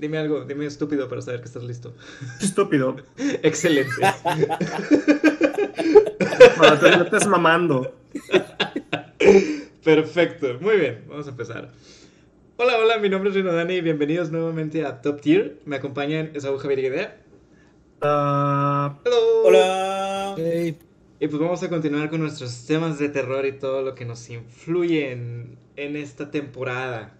Dime algo, dime estúpido para saber que estás listo. Estúpido. Excelente. Para te lo estás mamando. Perfecto, muy bien, vamos a empezar. Hola, hola, mi nombre es Rino Dani y bienvenidos nuevamente a Top Tier. Me acompañan Esaú Javier Guedea. Ah, Hello. Hola. Y pues vamos a continuar con nuestros temas de terror y todo lo que nos influye en, en esta temporada.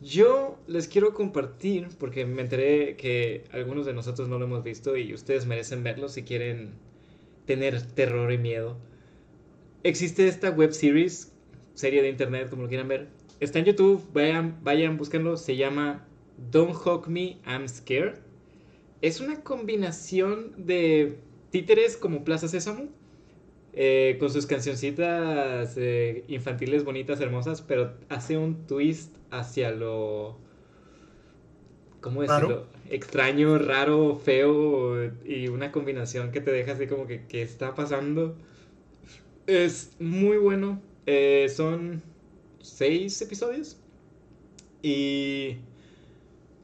Yo les quiero compartir, porque me enteré que algunos de nosotros no lo hemos visto y ustedes merecen verlo si quieren tener terror y miedo. Existe esta web series, serie de internet, como lo quieran ver. Está en YouTube, vayan, vayan, búsquenlo. Se llama Don't Hug Me, I'm Scared. Es una combinación de títeres como Plaza Sésamo, eh, con sus cancioncitas eh, infantiles bonitas, hermosas, pero hace un twist hacia lo... ¿Cómo decirlo? ¿Raro? Extraño, raro, feo y una combinación que te deja así como que ¿qué está pasando? Es muy bueno. Eh, son seis episodios y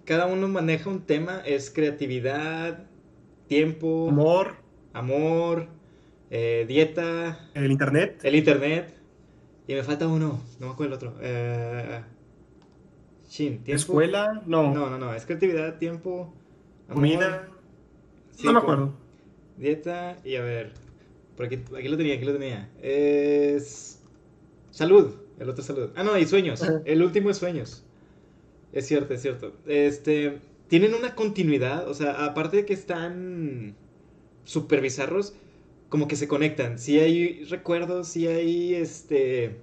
cada uno maneja un tema. Es creatividad, tiempo, amor, amor, eh, dieta, el internet. el internet. Y me falta uno, no me acuerdo el otro. Eh, chin, tiempo. Escuela, no. No, no, no, es creatividad, tiempo, amor, Comida. sí, no me acuerdo. Dieta y a ver, por aquí, aquí lo tenía, aquí lo tenía. Es salud, el otro es salud. Ah, no, y sueños. El último es sueños. Es cierto, es cierto. Este, tienen una continuidad, o sea, aparte de que están súper bizarros, como que se conectan. Si hay recuerdos, si hay este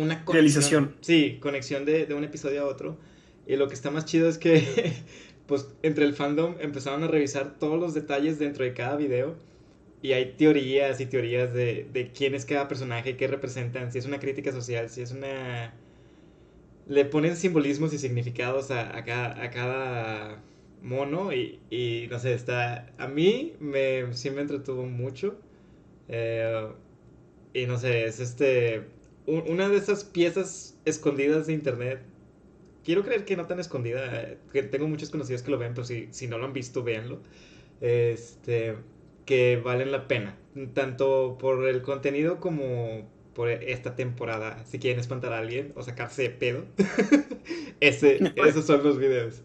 una conexión. Realización. Sí, conexión de, de un episodio a otro. Y lo que está más chido es que, pues, entre el fandom empezaron a revisar todos los detalles dentro de cada video. Y hay teorías y teorías de, de quién es cada personaje, qué representan, si es una crítica social, si es una... Le ponen simbolismos y significados a, a cada, a cada mono y, y, no sé, está... A mí me, sí me entretuvo mucho. Eh, y no sé, es este... un- una de esas piezas escondidas de internet. Quiero creer que no tan escondida, eh, que tengo muchos conocidos que lo ven, pero si, si no lo han visto, véanlo. Este, que valen la pena, tanto por el contenido como por esta temporada. Si quieren espantar a alguien o sacarse de pedo, ese, esos son los videos.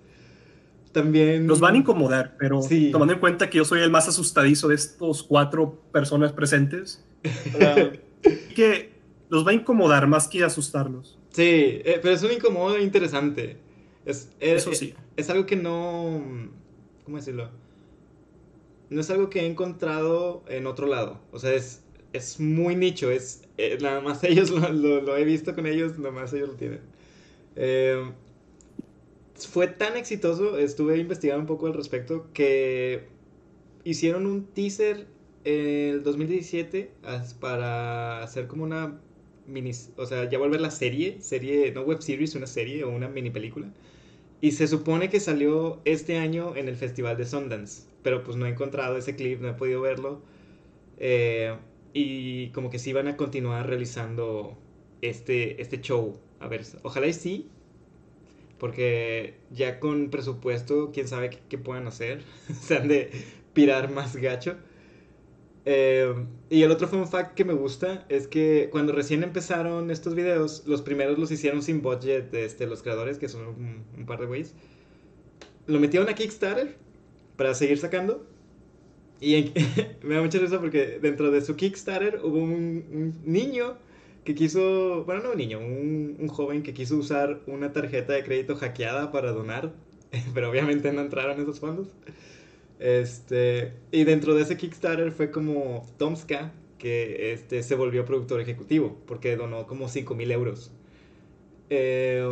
También... Los van a incomodar, pero Sí. tomando en cuenta que yo soy el más asustadizo de estos cuatro personas presentes, que los va a incomodar más que asustarlos. Sí, eh, pero es un incómodo interesante. Es, es- Eso sí. es algo que no... ¿Cómo decirlo? No es algo que he encontrado en otro lado. O sea, es, es muy nicho. Es, eh, nada más ellos lo, lo- lo he visto con ellos, nada más ellos lo tienen. Eh, fue tan exitoso, estuve investigando un poco al respecto, que hicieron un teaser en el 2017 as- para hacer como una mini, o sea, ya volver la serie, serie, no web series, una serie o una mini película. Y se supone que salió este año en el Festival de Sundance, pero pues no he encontrado ese clip, no he podido verlo. Eh, y como que sí van a continuar realizando este, este show. A ver, ojalá y sí, porque ya con presupuesto, quién sabe qué, qué puedan hacer. Se han de pirar más gacho. Eh, y el otro fun fact que me gusta es que cuando recién empezaron estos videos, los primeros los hicieron sin budget este, los creadores, que son un, un par de güeyes. Lo metieron a Kickstarter para seguir sacando. Y en- me da mucha risa porque dentro de su Kickstarter hubo un, un niño que quiso, bueno, no un niño, un, un joven que quiso usar una tarjeta de crédito hackeada para donar, pero obviamente no entraron esos fondos. Este, y dentro de ese Kickstarter fue como Tomska, que este, se volvió productor ejecutivo, porque donó como 5 mil euros. Eh,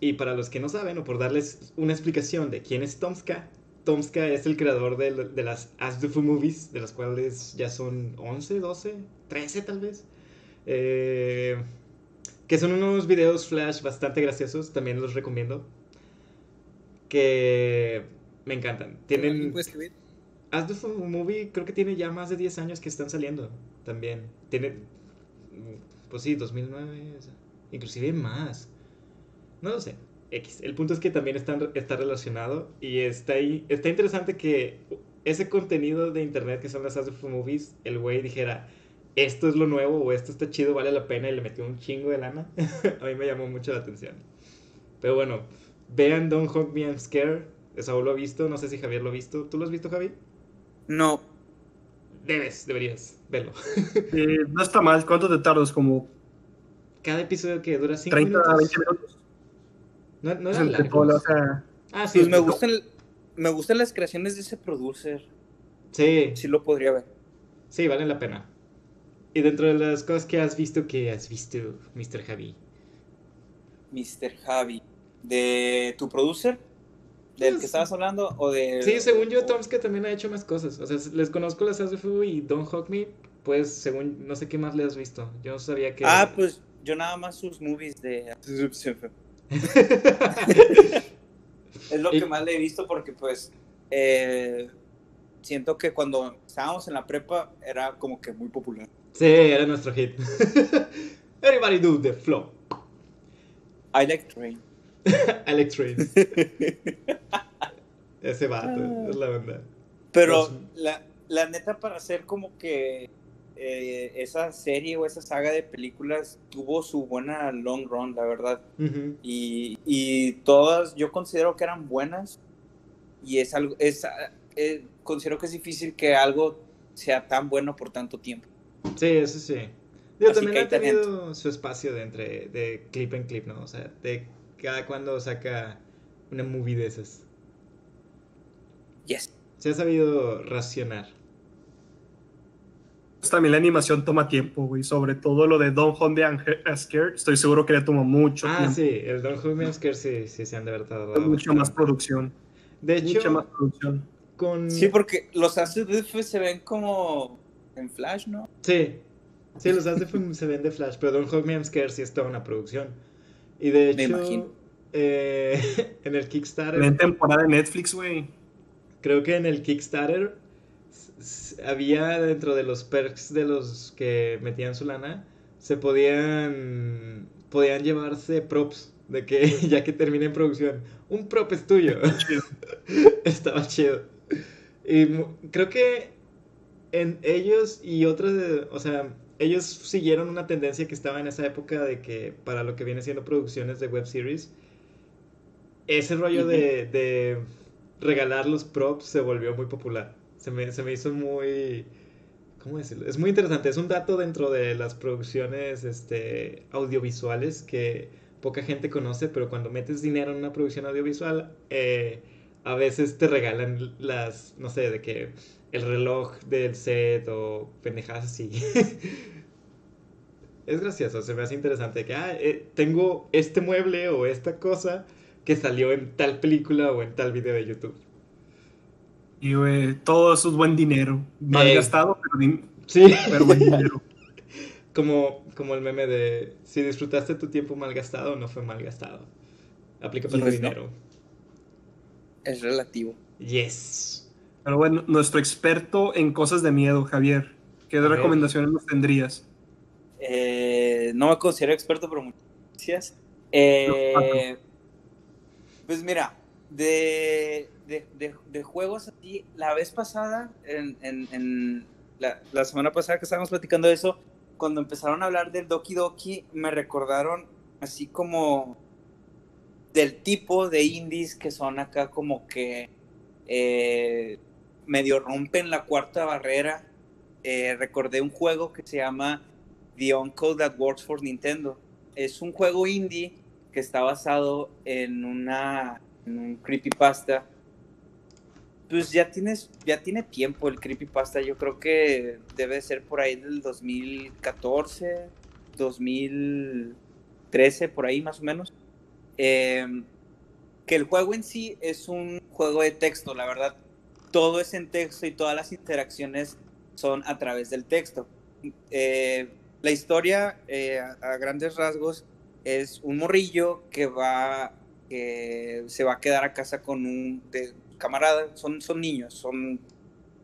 y para los que no saben, o por darles una explicación de quién es Tomska, Tomska es el creador de, de las As the Fu Movies, de las cuales ya son 11, 12, 13 tal vez. Eh, que son unos videos flash bastante graciosos, también los recomiendo. Que me encantan. ¿Alguien Tienen... puede escribir? As Movie creo que tiene ya más de 10 años que están saliendo también. Tiene, pues sí, 2009, o sea, inclusive más. No lo sé. X. El punto es que también está, está relacionado y está ahí. Está interesante que ese contenido de internet que son las as movies, el güey dijera, esto es lo nuevo o esto está chido, vale la pena y le metió un chingo de lana. a mí me llamó mucho la atención. Pero bueno, vean Don't Hug Me I'm Scared. Saúl lo ha visto, no sé si Javier lo ha visto. ¿Tú lo has visto, Javi? No. Debes, deberías verlo. Eh, no está mal. ¿Cuánto te tardas? Como cada episodio que dura 5 30 minutos. 20 minutos. No, no Es todo, o sea, Ah, sí. Pues me gustan, me gustan las creaciones de ese producer. Sí, Sí lo podría ver. sí, valen la pena. Y dentro de las cosas que has visto, ¿qué has visto, Mr. Javi? Mr. Javi. ¿De tu producer? ¿Del Pues- que estabas hablando? ¿O de.? Sí, según yo, Tomska también ha hecho más cosas. O sea, les conozco las As y Don't Hug Me, pues según, no sé qué más le has visto. Yo no sabía que... Ah, pues yo nada más sus movies de. Es lo Y- que más le he visto porque, pues. eh, siento que cuando estábamos en la prepa era como que muy popular. sí, era nuestro hit. Everybody do the flow. I like Train. Alex Train. Ese vato, Ah. es la verdad. Pero Pues- la, la neta, para hacer como que eh, esa serie o esa saga de películas tuvo su buena long run, la verdad. Ujú. Y, y todas yo considero que eran buenas. Y es algo, es, eh, considero que es difícil que algo sea tan bueno por tanto tiempo. Sí, eso sí. Digo, Así también que ha hay talento. tenido su espacio de entre de clip en clip, ¿no? O sea, de cada cuando saca una movie de esas. Yes. Se ha sabido racionar. también la animación toma tiempo, güey. Sobre todo lo de Don Honde and Scared. Estoy seguro que le toma mucho Ah, tiempo. sí, el Don Julian Scare sí, sí se han de verdad tardado Mucho bastante. más producción. De Mucha hecho, más producción. con... Sí, porque los ACDF se ven como en Flash, ¿no? Sí, sí, los de Film se ven de Flash, pero Don't Hold Me I'm Scared sí es toda una producción. Y de Me hecho, imagino. eh, en el Kickstarter, En temporada de Netflix, güey. creo que en el Kickstarter había dentro de los perks de los que metían su lana, se podían, podían llevarse props, de que ya que termine en producción, un prop es tuyo. Chido. Estaba chido. Y creo que en ellos y otros, o sea, ellos siguieron una tendencia que estaba en esa época de que para lo que viene siendo producciones de web series, ese rollo de, de regalar los props se volvió muy popular. Se me, se me hizo muy... ¿Cómo decirlo? Es muy interesante. Es un dato dentro de las producciones este, audiovisuales que poca gente conoce, pero cuando metes dinero en una producción audiovisual, eh, a veces te regalan las, no sé, de que el reloj del set o pendejadas así. es gracioso, se me hace interesante que, ah, eh, tengo este mueble o esta cosa que salió en tal película o en tal video de YouTube. Y, güey, todo eso es buen dinero. Mal gastado, pero, din- Sí, pero buen dinero. como, como el meme de si disfrutaste tu tiempo mal gastado, no fue mal gastado. Aplica para no. dinero. Es relativo. Yes. Pero bueno, nuestro experto en cosas de miedo, Javier. ¿Qué recomendaciones nos tendrías? Eh, no me considero experto, pero muchas gracias. Eh, pues mira, de, de, de- de juegos así, la vez pasada, en, en- en la, la semana pasada que estábamos platicando de eso, cuando empezaron a hablar del Doki Doki, me recordaron así como del tipo de indies que son acá como que eh, medio rompen la cuarta barrera. Eh, recordé un juego que se llama The Uncle That Works for Nintendo. Es un juego indie que está basado en una en un creepypasta. Pues ya tienes ya tiene tiempo el creepypasta, yo creo que debe ser por ahí del 2014, 2013 por ahí más o menos. Eh, que el juego en sí es un juego de texto, la verdad. Todo es en texto y todas las interacciones son a través del texto. Eh, la historia, eh, a, a grandes rasgos, es un morrillo que va, que se va a quedar a casa con un de- camarada. Son, son niños, son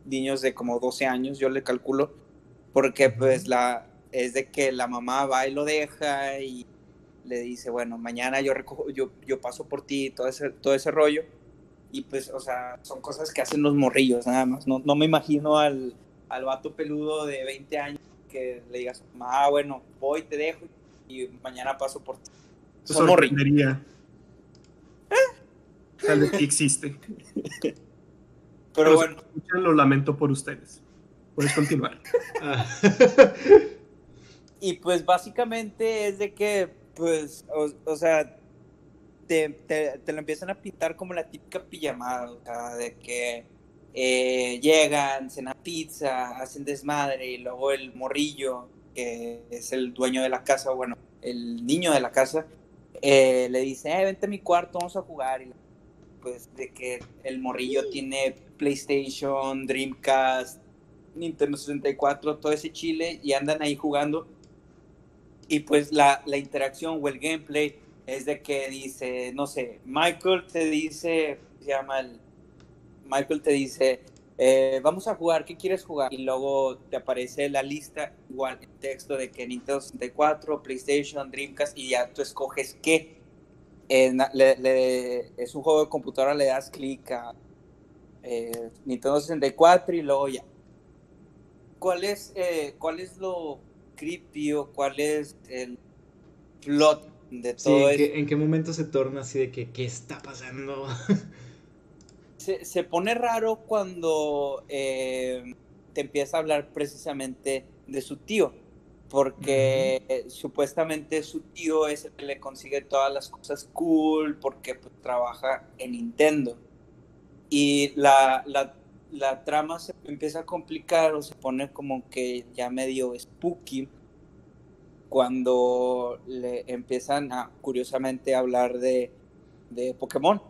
niños de como 12 años, yo le calculo, porque pues la, es de que la mamá va y lo deja y, le dice, bueno, mañana yo recojo, yo, yo paso por ti, todo ese, todo ese rollo. Y pues, o sea, son cosas que hacen los morrillos, nada más. No, no me imagino al, al vato peludo de 20 años que le digas, ah, bueno, voy, te dejo y mañana paso por ti. Son morrillos. Tal vez sí existe. Pero, bueno. lo lamento por ustedes. Puedes continuar. Ah. y pues básicamente es de que, pues, o, sea, te, te, te, lo empiezan a pintar como la típica pijamada, o sea, de que eh, llegan, cenan pizza, hacen desmadre y luego el morrillo, que es el dueño de la casa, bueno, el niño de la casa, eh, le dice, eh, vente a mi cuarto, vamos a jugar. Y pues de que el morrillo tiene PlayStation, Dreamcast, Nintendo 64, todo ese chile y andan ahí jugando. Y pues la, la interacción o el gameplay es de que dice, no sé, Michael te dice, se llama el, Michael te dice, eh, vamos a jugar, ¿qué quieres jugar? Y luego te aparece la lista, igual el texto de que Nintendo 64, PlayStation, Dreamcast, y ya tú escoges qué. es un juego de computadora, le das clic a eh, Nintendo 64 y luego ya. ¿Cuál es, eh, ¿Cuál es lo creepy o cuál es el plot de todo ¿en qué, ¿En qué momento se torna así de que qué está pasando? se, pone raro cuando eh, te empieza a hablar precisamente de su tío, porque supuestamente su tío es el que le consigue todas las cosas cool, porque pues, trabaja en Nintendo. Y la, la, trama se empieza a complicar o se pone como que ya medio spooky cuando le empiezan a curiosamente hablar de, de Pokémon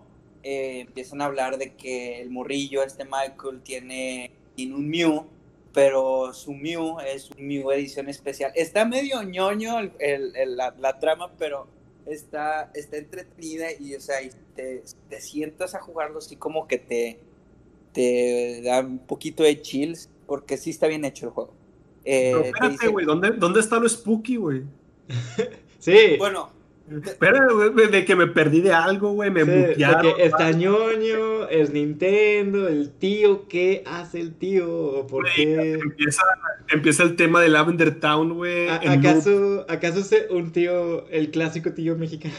eh, empiezan a hablar de que el morrillo, este Michael, tiene, un Mew, pero su Mew es un Mew edición especial. Está medio ñoño la, trama, pero está, está entretenida y, o sea, te, te, sientas a jugarlo así como que te, te da un poquito de chills, porque sí está bien hecho el juego. Eh, espérate, güey, ¿dónde, ¿dónde está lo spooky, güey? sí. Bueno, Espera, de que me perdí de algo, güey, me sí, que está ñoño, es Nintendo, el tío, ¿qué hace el tío? ¿Por qué? Empieza, el tema de Lavender Town, güey. ¿Acaso, ¿Acaso es un tío, el clásico tío mexicano?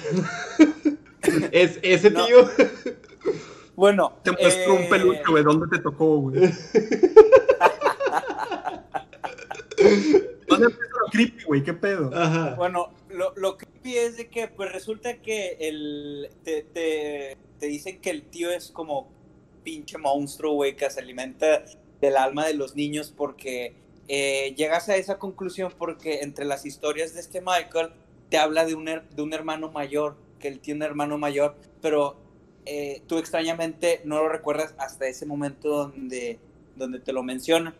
¿Es ese tío? Bueno. Te muestro un eh, peluche, güey, ¿dónde te tocó, güey? ¿Dónde empieza lo creepy, güey? ¿Qué pedo? Ajá. Bueno, lo, lo creepy es de que, pues resulta que el, te, te, te dicen que el tío es como pinche monstruo, güey, que se alimenta del alma de los niños porque eh, llegas a esa conclusión porque entre las historias de este Michael te habla de un, de un hermano mayor, que él tiene un hermano mayor, pero eh, tú extrañamente no lo recuerdas hasta ese momento donde, donde te lo menciona.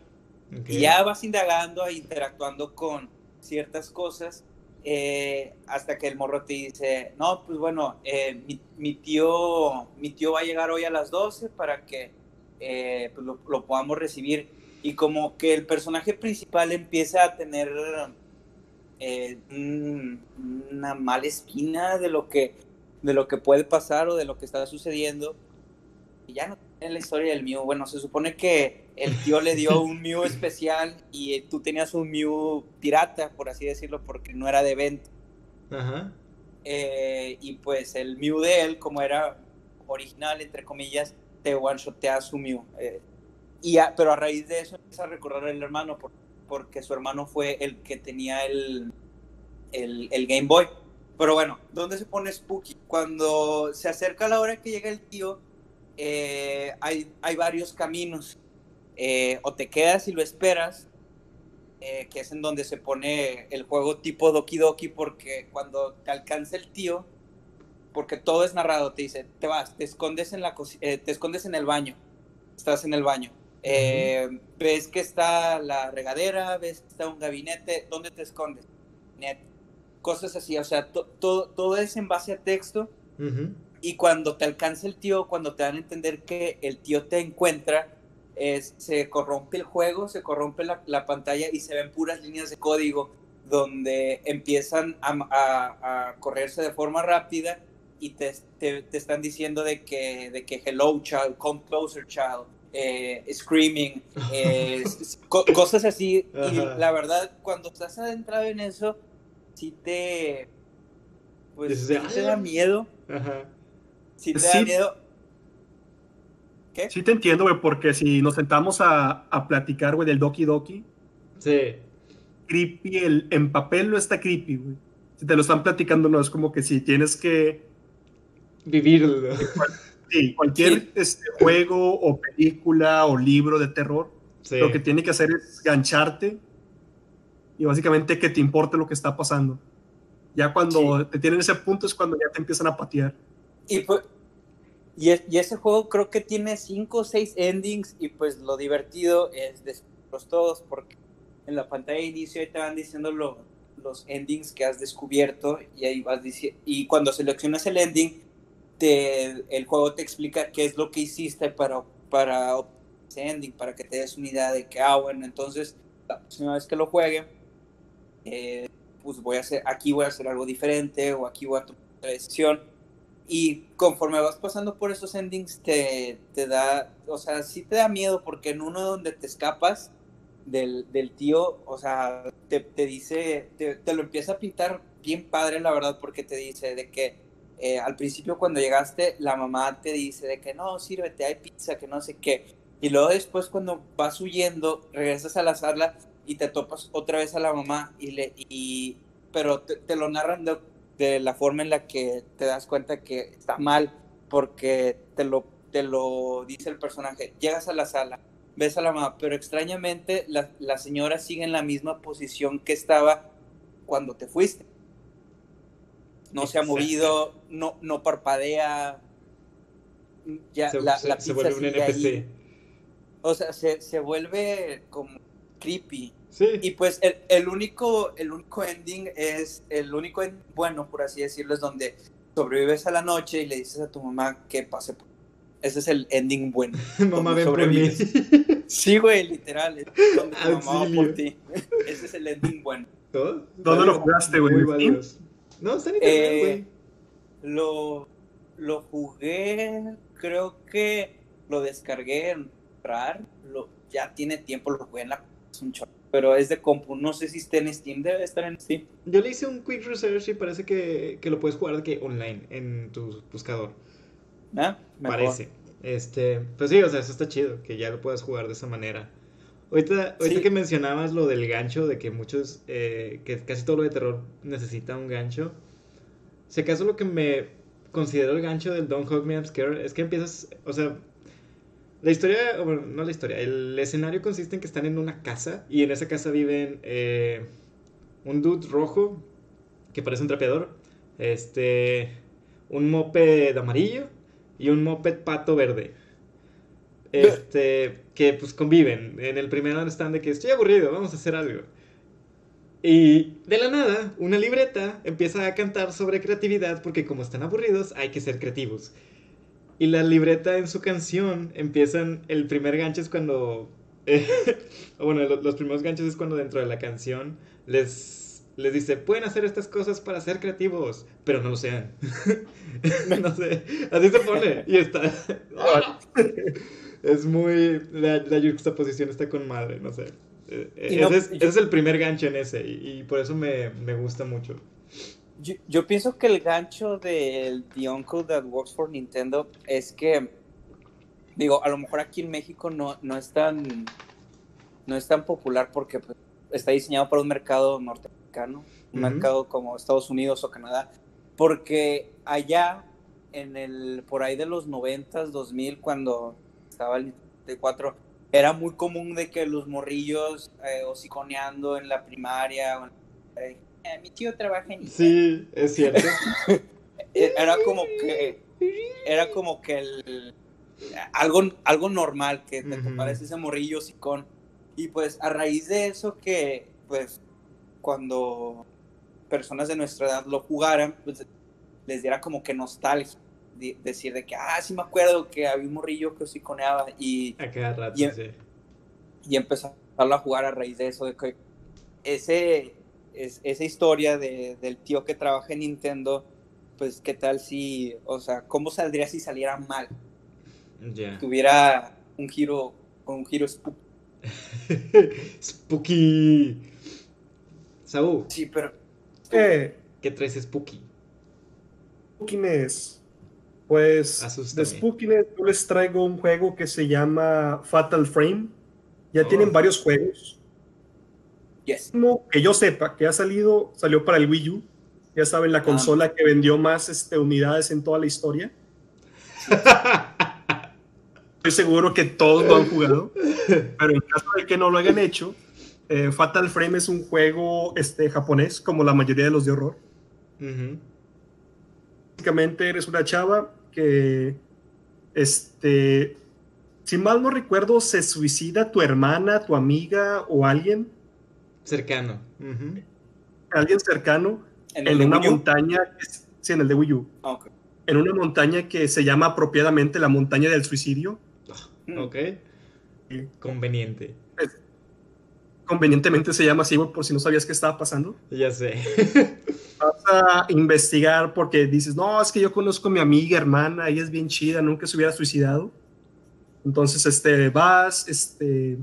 Y ya vas indagando e interactuando con ciertas cosas eh, hasta que el morro te dice, no, pues bueno, eh, mi, tío, mi tío va a llegar hoy a las 12 para que eh, pues lo, podamos recibir. Y como que el personaje principal empieza a tener una mala espina de lo, que, de lo que puede pasar o de lo que está sucediendo. Y ya no tiene la historia del mío. Bueno, se supone que el tío le dio un Mew especial y tú tenías un Mew pirata, por así decirlo, porque no era de evento. Ajá. Eh, y pues el Mew de él, como era original, entre comillas, te one-shotea su Mew. Eh, y pero a raíz de eso empieza a recordar al hermano, porque su hermano fue el que tenía el, el, el Game Boy. Pero bueno, ¿dónde se pone Spooky? Cuando se acerca la hora que llega el tío, eh, hay, hay varios caminos eh, o te quedas y lo esperas, eh, que es en donde se pone el juego tipo Doki Doki, porque cuando te alcanza el tío, porque todo es narrado, te dice, te vas, te escondes en, la te escondes en el baño, estás en el baño. ves que está la regadera, ves que está un gabinete, ¿dónde te escondes? Cosas así, o sea, todo, todo es en base a texto. Y cuando te alcanza el tío, cuando te dan a entender que el tío te encuentra, se corrompe el juego, se corrompe la, pantalla y se ven puras líneas de código donde empiezan a, a, a correrse de forma rápida y te, te, te, están diciendo de que, de que hello child, come closer child, eh, screaming, eh, co cosas así. Ajá. Y la verdad, cuando estás adentrado en eso, sí te, pues, sí te da miedo. Ajá. Sí te da miedo. ¿Qué? Sí te entiendo, güey, porque si nos sentamos a, a platicar, güey, del Doki Doki. Sí. Creepy, el, en papel no está creepy, güey. Si te lo están platicando, no es como que si tienes que vivirlo. Sí, cualquier sí. Este, juego o película o libro de terror, sí. lo que tiene que hacer es gancharte y básicamente que te importe lo que está pasando. Ya cuando sí. te tienen ese punto es cuando ya te empiezan a patear. Y, pues, y, y, ese juego creo que tiene cinco o seis endings y pues lo divertido es descubrirlos todos porque en la pantalla de inicio te van diciendo lo, los endings que has descubierto y ahí vas diciendo, y cuando seleccionas el ending te, el juego te explica qué es lo que hiciste para, para ese ending, para que te des una idea de que, ah, bueno, entonces la próxima vez que lo juegue, eh, pues voy a hacer, aquí voy a hacer algo diferente o aquí voy a tomar otra decisión. Y conforme vas pasando por esos endings, te, te da, o sea, sí te da miedo porque en uno donde te escapas del, del tío, o sea, te, te dice, te, lo empieza a pintar bien padre, la verdad, porque te dice de que eh, al principio cuando llegaste, la mamá te dice de que no, sírvete, hay pizza, que no sé qué. Y luego después cuando vas huyendo, regresas a la sala y te topas otra vez a la mamá, y le, y, pero te, te lo narran de, de, la forma en la que te das cuenta que está mal, porque te lo, te lo dice el personaje. Llegas a la sala, ves a la mamá, pero extrañamente la, la señora sigue en la misma posición que estaba cuando te fuiste no se ha movido, no, no parpadea. Ya, se, la, se, la se vuelve un NPC. Ahí. O sea, se, se, vuelve como creepy. Sí. Y pues el, el, único, el único ending es, el único ending bueno, por así decirlo, es donde sobrevives a la noche y le dices a tu mamá que pase por ese es el ending bueno. mamá ven por mí. Sí, güey, literal. Es donde tu mamá va por ti. Ese es el ending bueno. ¿Todo? ¿Dónde lo jugaste, güey? No, está en internet, güey. Eh, lo, lo jugué, creo que lo descargué en RAR, lo, ya tiene tiempo, lo jugué en la... Es un chorro, pero es de compu, no sé si está en Steam, debe estar en Steam. Yo le hice un quick research y parece que, que lo puedes jugar que online en tu buscador. ¿Ah? Mejor. Parece. Este, pues sí, o sea, eso está chido, que ya lo puedas jugar de esa manera. Ahorita, ahorita sí. que mencionabas lo del gancho, de que muchos, eh, que casi todo lo de terror necesita un gancho. Si acaso lo que me considero el gancho del Don't Hug Me I'm Scared es que empiezas, o sea, la historia, bueno, no la historia, el escenario consiste en que están en una casa y en esa casa viven eh, un dude rojo que parece un trapeador, este, un moped amarillo y un moped pato verde este, que pues conviven. En el primero están de que estoy aburrido, vamos a hacer algo. Y de la nada, una libreta empieza a cantar sobre creatividad porque como están aburridos hay que ser creativos. Y la libreta en su canción empiezan, el primer gancho es cuando, eh, bueno, los primeros ganchos es cuando dentro de la canción les, les dice, pueden hacer estas cosas para ser creativos, pero no lo sean. no sé, así se pone y está... es muy. La, la juxtaposición está con madre, no sé. Ese, no, es, yo, ese, es, el primer gancho en ese, y, y por eso me, me, gusta mucho. Yo, yo, pienso que el gancho del The Uncle That Works for Nintendo es que. Digo, a lo mejor aquí en México no, no es tan. No es tan popular porque pues, está diseñado para un mercado norteamericano, un uh -huh. mercado como Estados Unidos o Canadá. Porque allá, en el, por ahí de los 90s, 2000, cuando estaba el 94, era muy común de que los morrillos eh, hociconeando en la primaria, o en, eh, mi tío trabaja en... Sí, es cierto. era como que, era como que el, algo, algo normal que te uh -huh. parece ese morrillo hocicón. Y pues a raíz de eso que, pues, cuando personas de nuestra edad lo jugaran, pues les diera como que nostalgia decir de que, ah, sí me acuerdo que había un morrillo que hociconeaba y... A cada rato, y, sí. Y empezarlo a jugar a raíz de eso, de que ese, es, esa historia de, del tío que trabaja en Nintendo, pues qué tal si, o sea, ¿cómo saldría si saliera mal? Tuviera un giro, un giro spooky. spooky. Saúl. Sí, pero... ¿Qué? ¿Qué traes spooky? Spookiness. Pues Asústame. de Spookiness yo les traigo un juego que se llama Fatal Frame. Ya Oh. tienen varios juegos. Yes. Que yo sepa que ha salido, salió para el Wii U. Ya saben, la consola que vendió más este, unidades en toda la historia. Estoy seguro que todos lo han jugado. Pero en caso de que no lo hayan hecho, eh, Fatal Frame es un juego este, japonés, como la mayoría de los de horror. Ujú. Básicamente eres una chava que, este, si mal no recuerdo, se suicida tu hermana, tu amiga o alguien, Cercano. Alguien cercano, En, una montaña, sí, en el de Wii U, Ah, en una montaña que se llama apropiadamente la montaña del suicidio. Mm. Ok. Conveniente. Convenientemente se llama así, por si no sabías qué estaba pasando. Ya sé. Vas a investigar porque dices, no, es que yo conozco a mi amiga, hermana, ella es bien chida, nunca se hubiera suicidado. Entonces, este, vas, este,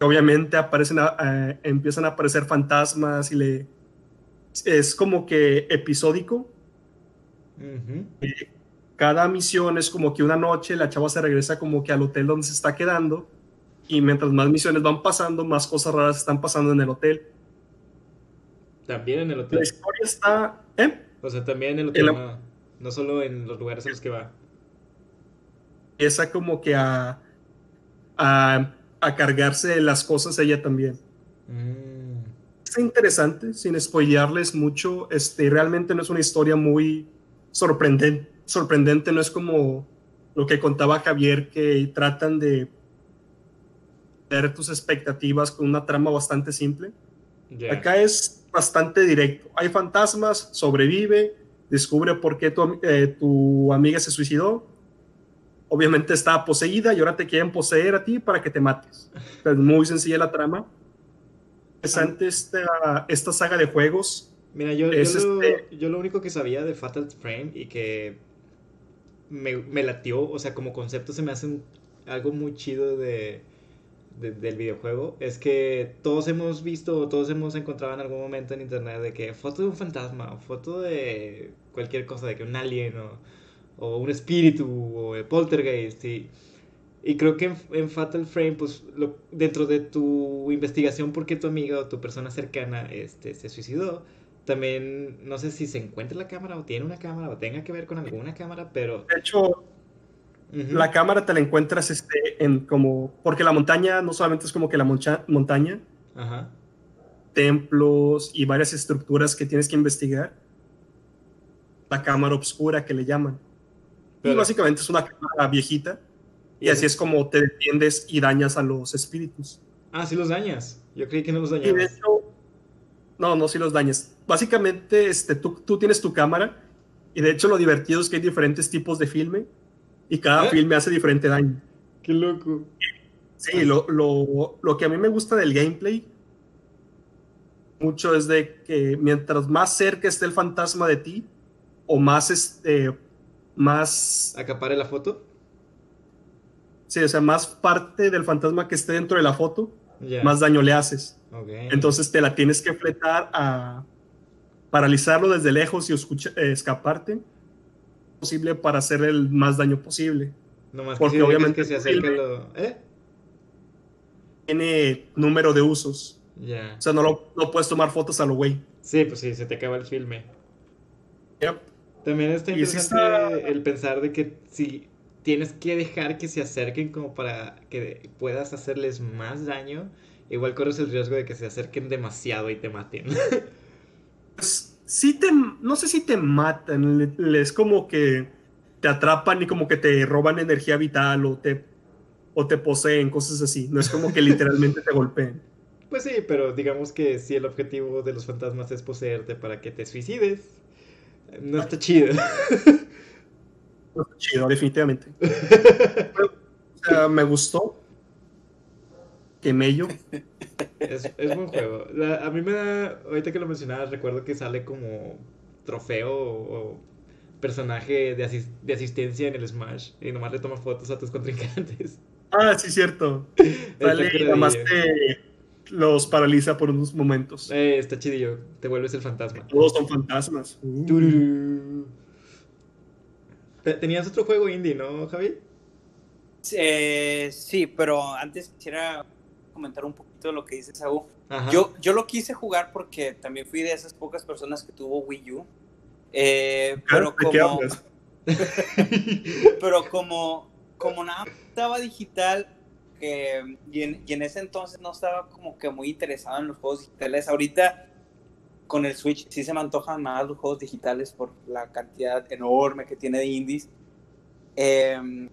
obviamente aparecen, empiezan a aparecer fantasmas y le, es como que episódico. Cada misión es como que una noche la chava se regresa como que al hotel donde se está quedando y mientras más misiones van pasando, más cosas raras están pasando en el hotel. También en el La hotel. historia está, ¿eh? O sea, también en el hotel. En No, no solo en los lugares a los que va. empieza como que a, a, a cargarse las cosas ella también. Mm. Está interesante, sin spoilearles mucho. Este, realmente no es una historia muy sorprendente. Sorprendente no es como lo que contaba Javier, que tratan de ver tus expectativas con una trama bastante simple. Acá es bastante directo. Hay fantasmas, sobrevive, descubre por qué tu, eh, tu amiga se suicidó. Obviamente está poseída y ahora te quieren poseer a ti para que te mates. Es muy sencilla la trama. Interesante esta, esta saga de juegos. Mira, yo, Es yo, lo, este- yo lo único que sabía de Fatal Frame y que me, me latió, o sea, como concepto se me hace algo muy chido de, de- del videojuego, es que todos hemos visto, todos hemos encontrado en algún momento en internet de que foto de un fantasma, o foto de cualquier cosa, de que un alien o, o un espíritu o el poltergeist y... Y creo que en, en Fatal Frame, pues lo- dentro de tu investigación por qué tu amiga o tu persona cercana este, se suicidó, también no sé si se encuentra la cámara o tiene una cámara o tenga que ver con alguna cámara, pero... De hecho, Ujú. la cámara te la encuentras este, en como... Porque la montaña no solamente es como que la moncha- montaña, Ajá. templos y varias estructuras que tienes que investigar. La cámara oscura que le llaman. Y básicamente es una cámara viejita. Y así es- como te defiendes y dañas a los espíritus. Ah, sí los dañas. Yo creí que no los Y de dañabas. hecho, no, no, sí los dañas. Básicamente, este, tú, tú tienes tu cámara y de hecho lo divertido es que hay diferentes tipos de filme y cada ¿Eh? filme hace diferente daño. Qué loco. Sí, lo, lo, lo que a mí me gusta del gameplay mucho es de que mientras más cerca esté el fantasma de ti o más este más ¿Acapare la foto? sí, o sea, más parte del fantasma que esté dentro de la foto, más daño le haces. Entonces te la tienes que fletar a paralizarlo desde lejos y escucha- eh, escaparte posible para hacer el más daño posible. Nomás porque que, si obviamente que se filme- lo... ¿Eh? Tiene número de usos. Ya. O sea, no, lo, no puedes tomar fotos a lo güey. Sí, pues sí, se te acaba el filme. Yep. También está interesante está- el pensar de que si tienes que dejar que se acerquen como para que puedas hacerles más daño, igual corres el riesgo de que se acerquen demasiado y te maten. Pues, sí te, no sé si te matan, es como que te atrapan y como que te roban energía vital o te, o te poseen, cosas así. No es como que literalmente te golpeen. Pues sí, pero digamos que si el objetivo de los fantasmas es poseerte para que te suicides, no está chido. No está chido, definitivamente. O sea, me gustó. Que mello. Es, es buen juego. a mí me da, ahorita que lo mencionabas, recuerdo que sale como trofeo o, personaje de, de, asistencia en el Smash y nomás le toma fotos a tus contrincantes. Ah, sí, cierto. Sale nomás te los paraliza por unos momentos. Eh, está chidillo, te vuelves el fantasma. Todos son fantasmas. Uh. Tenías otro juego indie, ¿no, Javi? Eh, sí, pero antes quisiera comentar un poquito de lo que dice Saúl. Yo, yo lo quise jugar porque también fui de esas pocas personas que tuvo Wii U. Eh, pero como, pero como, como nada estaba digital y, en, y, en, ese entonces no estaba como que muy interesado en los juegos digitales. Ahorita con el Switch sí se me antojan más los juegos digitales por la cantidad enorme que tiene de indies. Em,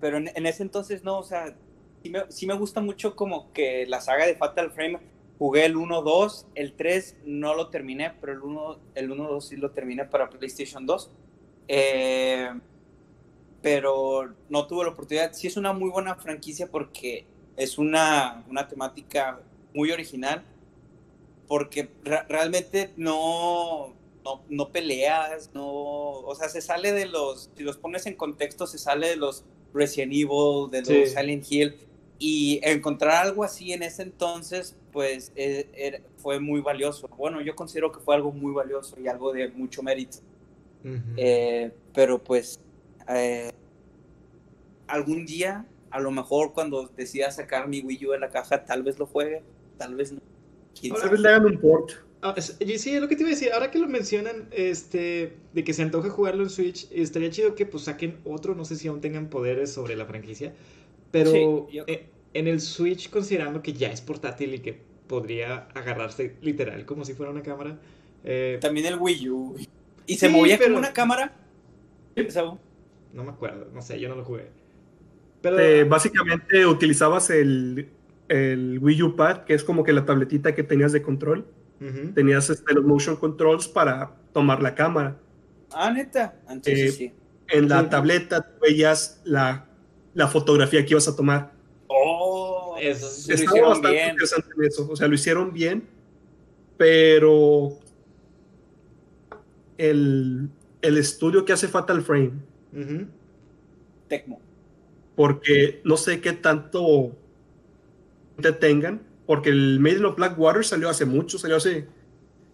pero en, ese entonces no, o sea, sí me, gusta mucho como que la saga de Fatal Frame, jugué el 1-2, el 3 no lo terminé, pero el 1-2 el 1, sí lo terminé para PlayStation 2. Eh, pero no tuve la oportunidad. Sí es una muy buena franquicia porque es una, una temática muy original, porque realmente no, no, no, peleas, no, o sea, se sale de los, si los pones en contexto, se sale de los Resident Evil, de los Silent Hill, y encontrar algo así en ese entonces, pues e, fue muy valioso. Bueno, yo considero que fue algo muy valioso y algo de mucho mérito. Eh, pero pues eh, algún día, a lo mejor cuando decida sacar mi Wii U de la caja, tal vez lo juegue, tal vez no. Tal vez le hagan un port. Ah, sí, es lo que te iba a decir. Ahora que lo mencionan, este, de que se antoja jugarlo en Switch, estaría chido que pues saquen otro. No sé si aún tengan poderes sobre la franquicia. Pero eh, en el Switch, considerando que ya es portátil y que podría agarrarse literal como si fuera una cámara. Eh, También el Wii U. ¿Y se movía como una cámara? No me acuerdo, no sé, yo no lo jugué. Pero... básicamente utilizabas el, el, Wii U Pad, que es como que la tabletita que tenías de control. Tenías este, los motion controls para tomar la cámara. Ah, neta. Entonces, eh, sí. En la tableta veías la, la, fotografía que ibas a tomar. Oh, eso, Estaba bastante interesante eso. O sea, lo hicieron bien, pero el, el estudio que hace Fatal Frame. Tecmo porque no sé qué tanto te tengan, porque el Maiden of Blackwater salió hace mucho, salió hace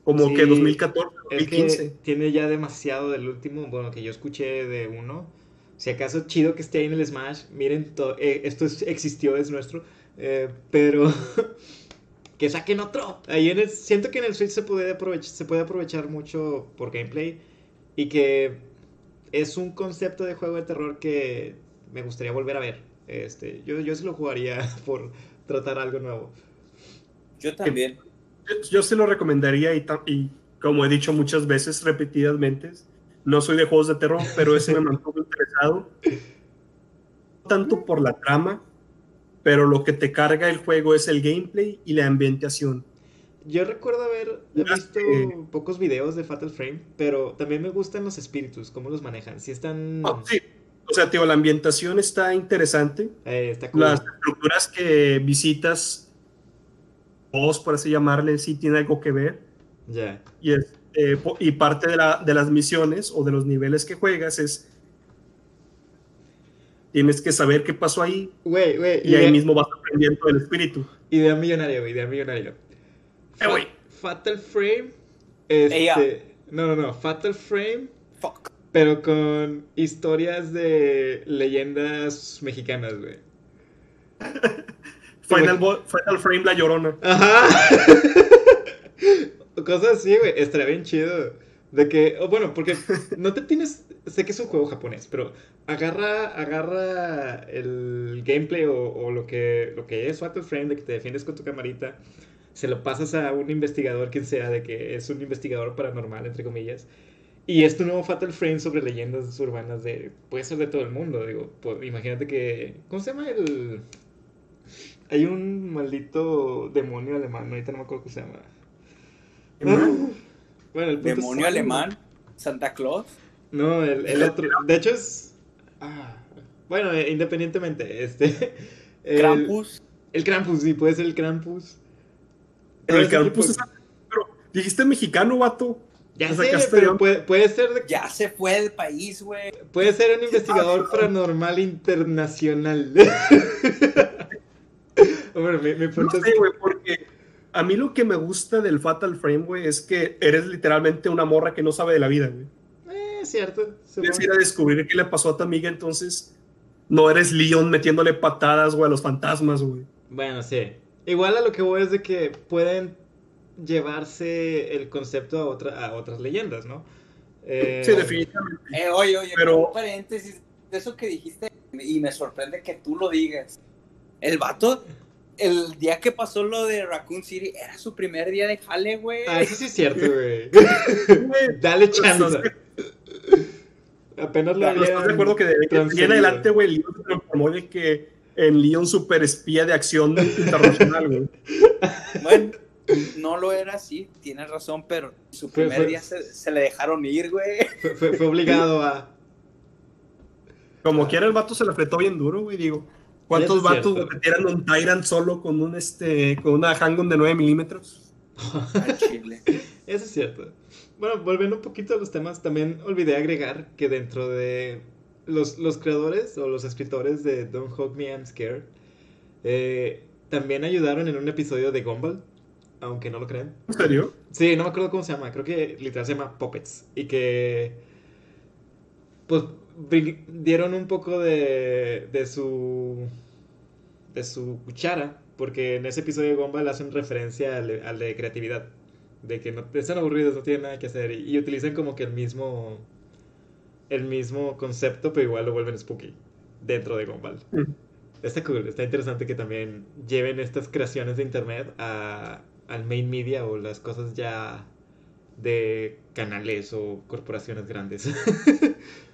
como que 2014, 2015. tiene ya demasiado del último, bueno, que yo escuché de uno. Si acaso chido que esté ahí en el Smash, miren, eh, esto existió, es nuestro, eh, pero que saquen otro. Ahí en siento que en el Switch se puede, aprovechar, se puede aprovechar mucho por gameplay y que es un concepto de juego de terror que me gustaría volver a ver. Este, yo, yo sí lo jugaría por tratar algo nuevo. Yo también. Yo, se lo recomendaría y, y, como he dicho muchas veces, repetidamente, no soy de juegos de terror, pero ese me mantuvo interesado. Tanto por la trama, pero lo que te carga el juego es el gameplay y la ambientación. Yo recuerdo haber visto pocos videos de Fatal Frame, pero también me gustan los espíritus, cómo los manejan. Si están... Ah, sí, o sea, tío, la ambientación está interesante. Eh, Las estructuras que visitas, vos por así llamarle, sí tiene algo que ver. Ya. Y, eh, y parte de, la, de las misiones o de los niveles que juegas es tienes que saber qué pasó ahí. Güey, güey. Y ahí mismo vas aprendiendo el espíritu. Idea millonaria, güey, idea millonaria. Eh, Fatal Frame. Este, no, no, no. Fatal Frame. Fuck pero con historias de leyendas mexicanas, güey. Final, Frame La Llorona. Ajá. Cosas así, güey. Estaría bien chido. De que, bueno, porque no te tienes. Sé que es un juego japonés, pero agarra, agarra el gameplay o, lo, que, lo que es Fatal Frame, de que te defiendes con tu camarita. Se lo pasas a un investigador, quien sea, de que es un investigador paranormal, entre comillas y este nuevo Fatal Frame sobre leyendas urbanas de. Puede ser de todo el mundo, digo. Pues, imagínate que. ¿Cómo se llama el.? Hay un maldito demonio alemán, ahorita no me acuerdo cómo se llama. Bueno, el ¿Demonio alemán? ¿Santa Claus? No, el, el otro. De hecho es. Ah, bueno, eh, independientemente, este. Krampus. El Krampus, sí, puede ser el Krampus. Pero el canal puso Pero dijiste mexicano, vato. Ya sé, pero puede, ser de... Ya se fue del país, güey. Puede ser un investigador paranormal internacional. Hombre, me, me no sé, güey, porque a mí lo que me gusta del Fatal Frame, güey, es que eres literalmente una morra que no sabe de la vida, güey. Eh, cierto. Quieres ir a descubrir qué le pasó a tu amiga, entonces no eres Leon metiéndole patadas, güey, a los fantasmas, güey. Bueno, sí. Igual a lo que voy es de que pueden llevarse el concepto a, otra, a otras leyendas, ¿no? Eh, sí, definitivamente. Eh, oye, oye, pero... un paréntesis de eso que dijiste y me sorprende que tú lo digas. El vato, el día que pasó lo de Raccoon City, era su primer día de jale, güey. Ah, eso sí es cierto, güey. Dale chance. Apenas lo había. ¿Estás de acuerdo que de, en adelante, güey, Leon se transformó de que en Leon super espía de acción internacional, güey. Bueno no lo era así, tienes razón, pero su primer día se, le dejaron ir, güey. Fue, obligado a. Como quiera, el vato se le apretó bien duro, güey, digo. ¿Cuántos vatos metieran un Tyrant solo con un este con una handgun de 9 milímetros? Eso es cierto. Bueno, volviendo un poquito a los temas, también olvidé agregar que dentro de los, los creadores o los escritores de Don't Hug Me, I'm Scared, eh, también ayudaron en un episodio de Gumball aunque no lo crean. ¿En serio? Sí, no me acuerdo cómo se llama, creo que literal se llama Puppets. Y que. Pues dieron un poco de, de su. de su cuchara, porque en ese episodio de Gumball hacen referencia al, de creatividad. De que no, están aburridos, no tienen nada que hacer. Y, utilizan como que el mismo. el mismo concepto, pero igual lo vuelven spooky dentro de Gumball. Mm. Está cool, está interesante que también lleven estas creaciones de internet a, al main media o las cosas ya de canales o corporaciones grandes.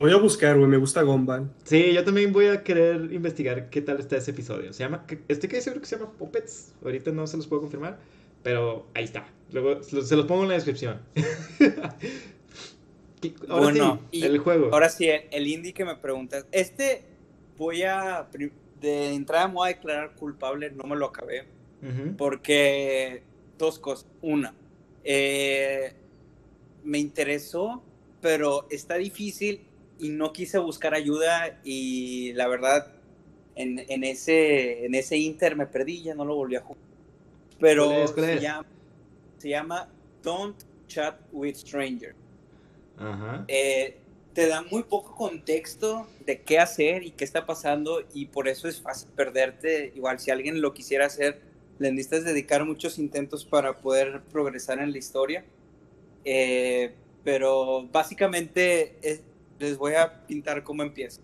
Voy a buscar, güey, me gusta Gumball. Sí, yo también voy a querer investigar qué tal está ese episodio. Se llama, estoy que seguro que se llama Puppets, ahorita no se los puedo confirmar, pero ahí está. Luego se los pongo en la descripción. ahora bueno, sí, el juego. Ahora sí, el indie que me preguntas. Este voy a, de entrada me voy a declarar culpable, no me lo acabé porque dos cosas. Una, eh, me interesó, pero está difícil y no quise buscar ayuda y la verdad en, ese, en ese Inter me perdí, ya no lo volví a jugar. Pero Se, llama, se, llama, Don't Chat with Strangers. Eh, te da muy poco contexto de qué hacer y qué está pasando y por eso es fácil perderte. Igual si alguien lo quisiera hacer, le necesitas dedicar muchos intentos para poder progresar en la historia. Eh, pero básicamente les voy a pintar cómo empieza.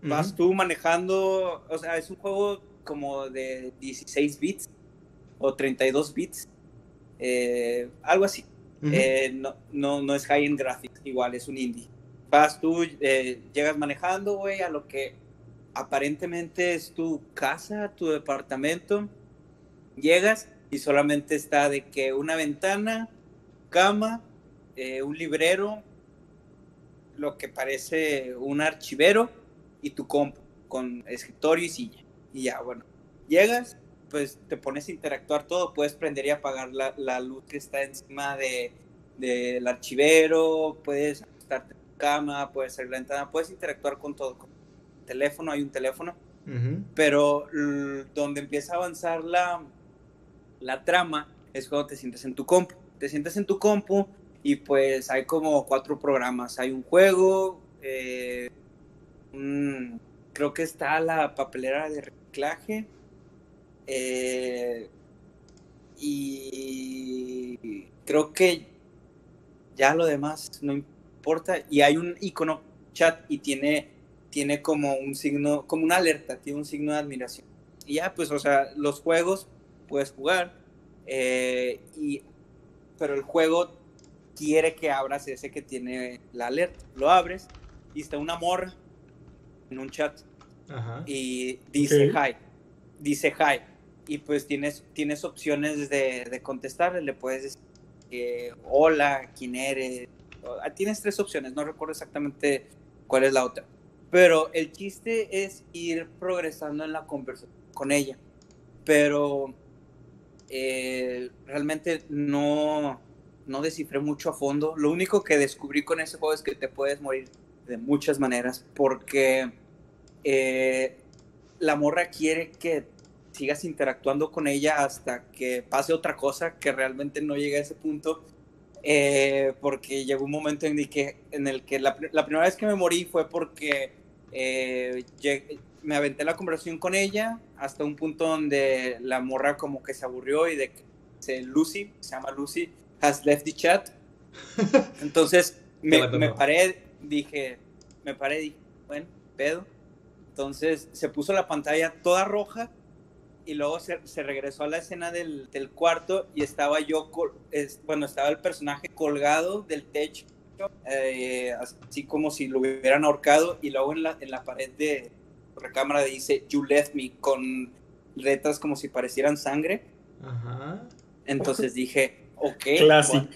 Vas tú manejando, o sea, es un juego como de 16 bits o 32 bits, eh, algo así. Eh, no, no, no es high-end graphics, igual es un indie. Vas tú, llegas manejando, güey, a lo que aparentemente es tu casa, tu departamento Llegas y solamente está de que una ventana, cama, eh, un librero, lo que parece un archivero y tu compu con escritorio y silla. Y ya, bueno, llegas, pues te pones a interactuar todo, puedes prender y apagar la, luz que está encima del de, archivero, puedes estarte en tu cama, puedes hacer la ventana, puedes interactuar con todo. Con teléfono, hay un teléfono, pero donde empieza a avanzar la, la trama es cuando te sientes en tu compu. Te sientes en tu compu y pues hay como cuatro programas. Hay un juego, eh, creo que está la papelera de reciclaje. Eh, y creo que ya lo demás no importa. Y hay un icono chat y tiene, tiene como un signo, como una alerta, tiene un signo de admiración. Y ya, pues, o sea, los juegos puedes jugar. Eh, y, pero el juego quiere que abras ese que tiene la alerta. Lo abres y está una morra en un chat. Y dice hi. Dice hi. Y pues tienes, tienes opciones de, de contestar. Le puedes decir hola, quién eres. Ah, tienes tres opciones. No recuerdo exactamente cuál es la otra. Pero el chiste es ir progresando en la conversación con ella. Pero eh, realmente no, no descifré mucho a fondo. Lo único que descubrí con ese juego es que te puedes morir de muchas maneras porque eh, la morra quiere que sigas interactuando con ella hasta que pase otra cosa que realmente no llegue a ese punto. Eh, porque llegó un momento en el que, en el que la, primera vez que me morí fue porque eh, me aventé la conversación con ella hasta un punto donde la morra como que se aburrió y de que Lucy, se llama Lucy, has left the chat. Entonces me, me paré, dije, me paré, dije, bueno, pedo. Entonces se puso la pantalla toda roja y luego se, se regresó a la escena del, del, cuarto y estaba yo, es, bueno, estaba el personaje colgado del techo, eh, así como si lo hubieran ahorcado y luego en la, en la pared de recámara dice You left me con letras como si parecieran sangre. Ajá. Entonces dije, ok. Clásico.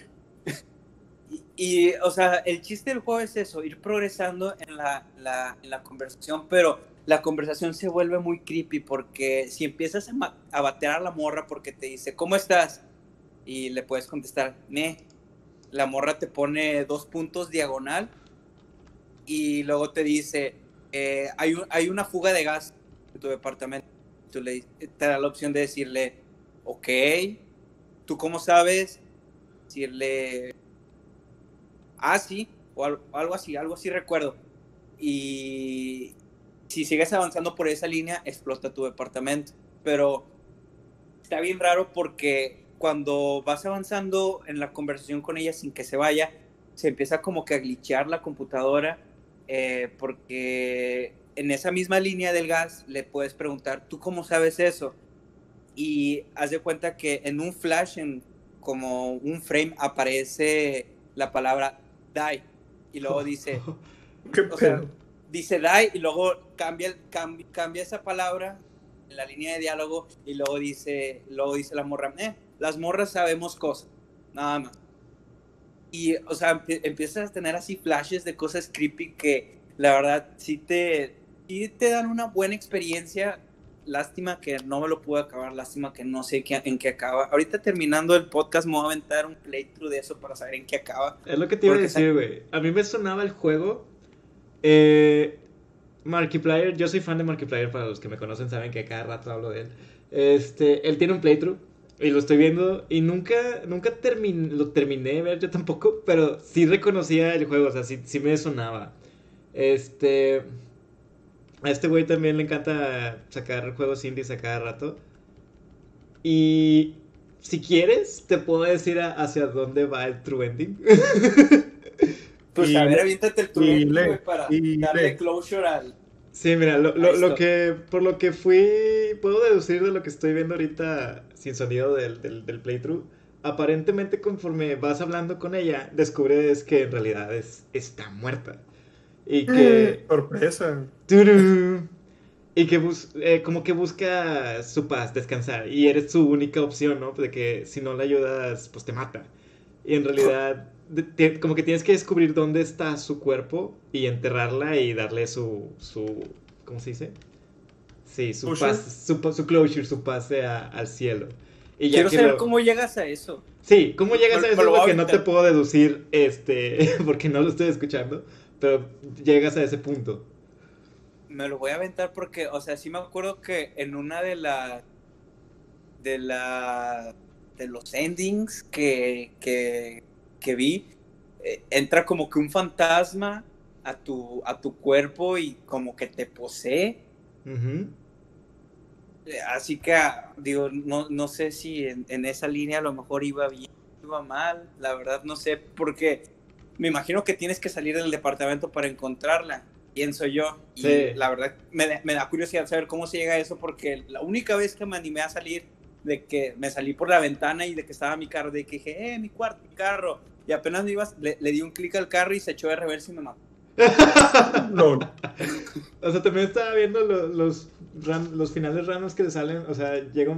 Y, o sea, el chiste del juego es eso, ir progresando en la, la, en la conversación, pero la conversación se vuelve muy creepy porque si empiezas a, a batear a la morra porque te dice, ¿cómo estás? Y le puedes contestar, me. La morra te pone dos puntos diagonal y luego te dice, eh, hay, hay una fuga de gas en tu departamento. Tú le, te da la opción de decirle, ok, ¿tú cómo sabes? Decirle, ah, sí, o algo, así, algo así recuerdo. Y si sigues avanzando por esa línea, explota tu departamento. Pero está bien raro porque cuando vas avanzando en la conversación con ella sin que se vaya, se empieza como que a glitchear la computadora eh, porque en esa misma línea del gas le puedes preguntar, ¿tú cómo sabes eso? Y haz de cuenta que en un flash, en como un frame, aparece la palabra die. Y luego dice. dice die y luego cambia, cambia, cambia, esa palabra en la línea de diálogo y luego dice, luego dice la morra, eh, las morras sabemos cosas, nada más. Y, o sea, empiezas a tener así flashes de cosas creepy que la verdad sí te, sí te dan una buena experiencia lástima que no me lo pude acabar, lástima que no sé qué, en qué acaba. Ahorita terminando el podcast me voy a aventar un playthrough de eso para saber en qué acaba. Es lo que te iba a decir, güey. A mí me sonaba el juego. Eh, Markiplier, yo soy fan de Markiplier, para los que me conocen saben que cada rato hablo de él. Este, él tiene un playthrough y lo estoy viendo y nunca, nunca lo terminé de ver yo tampoco, pero sí reconocía el juego, o sea, sí, sí me sonaba. Este... A este güey también le encanta sacar juegos indies a cada rato. Y si quieres, te puedo decir hacia dónde va el true ending. pues a ver, aviéntate el true ending para darle closure al. Sí, mira, lo, lo, que, por lo que fui, puedo deducir de lo que estoy viendo ahorita sin sonido del, del, del playthrough. Aparentemente, conforme vas hablando con ella, descubres que en realidad es, está muerta. Y que... Sorpresa. Y que eh, como que busca su paz, descansar. Y eres su única opción, ¿no? De que si no le ayudas, pues te mata. Y en realidad, como que tienes que descubrir dónde está su cuerpo y enterrarla y darle su... su ¿Cómo se dice? Sí, su paz, su, su, closure, su pase al cielo. Y Quiero saber cómo llegas a eso. Sí, cómo llegas a eso porque no te puedo deducir, este, porque no lo estoy escuchando pero llegas a ese punto. Me lo voy a aventar porque, o sea, sí me acuerdo que en una de las de la de los endings que, que, vi, eh, entra como que un fantasma a tu, a tu cuerpo y como que te posee. Eh, así que, ah, digo, no, no sé si en, en, esa línea a lo mejor iba bien, iba mal, la verdad no sé, porque me imagino que tienes que salir del departamento para encontrarla, pienso yo. Y la verdad me, me, da curiosidad saber cómo se llega a eso, porque la única vez que me animé a salir, de que me salí por la ventana y de que estaba mi carro, de que dije, eh, mi cuarto, mi carro. Y apenas me ibas, le, di un clic al carro y se echó de reversa y me mató. no. o sea, también estaba viendo los, los, finales raros que le salen. O sea, llega,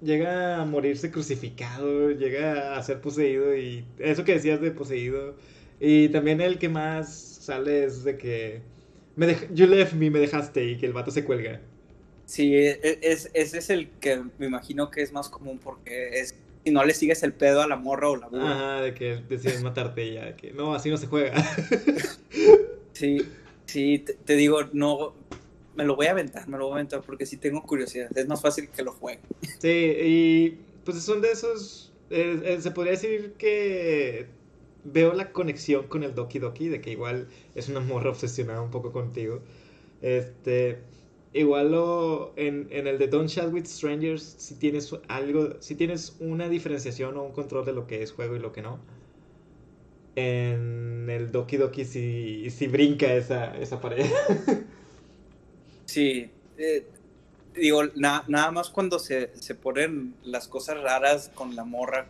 llega a morirse crucificado, llega a ser poseído y eso que decías de poseído y también el que más sale es de que. Me you left me, me dejaste y que el vato se cuelga. Sí, e, e, es, ese es el que me imagino que es más común porque es si no le sigues el pedo a la morra o la burra. Ajá, de que decides matarte ya, que no, así no se juega. sí, sí, te, digo, no, me lo voy a aventar, me lo voy a aventar porque sí tengo curiosidad, es más fácil que lo juegue. Sí, y pues son de esos, eh, eh, se podría decir que veo la conexión con el Doki Doki, de que igual es una morra obsesionada un poco contigo. Este, igual lo, en, en, el de Don't Chat with Strangers, si tienes algo, si tienes una diferenciación o un control de lo que es juego y lo que no. En el Doki Doki si, si brinca esa, esa pared. sí, eh, digo, nada más cuando se, se, ponen las cosas raras con la morra,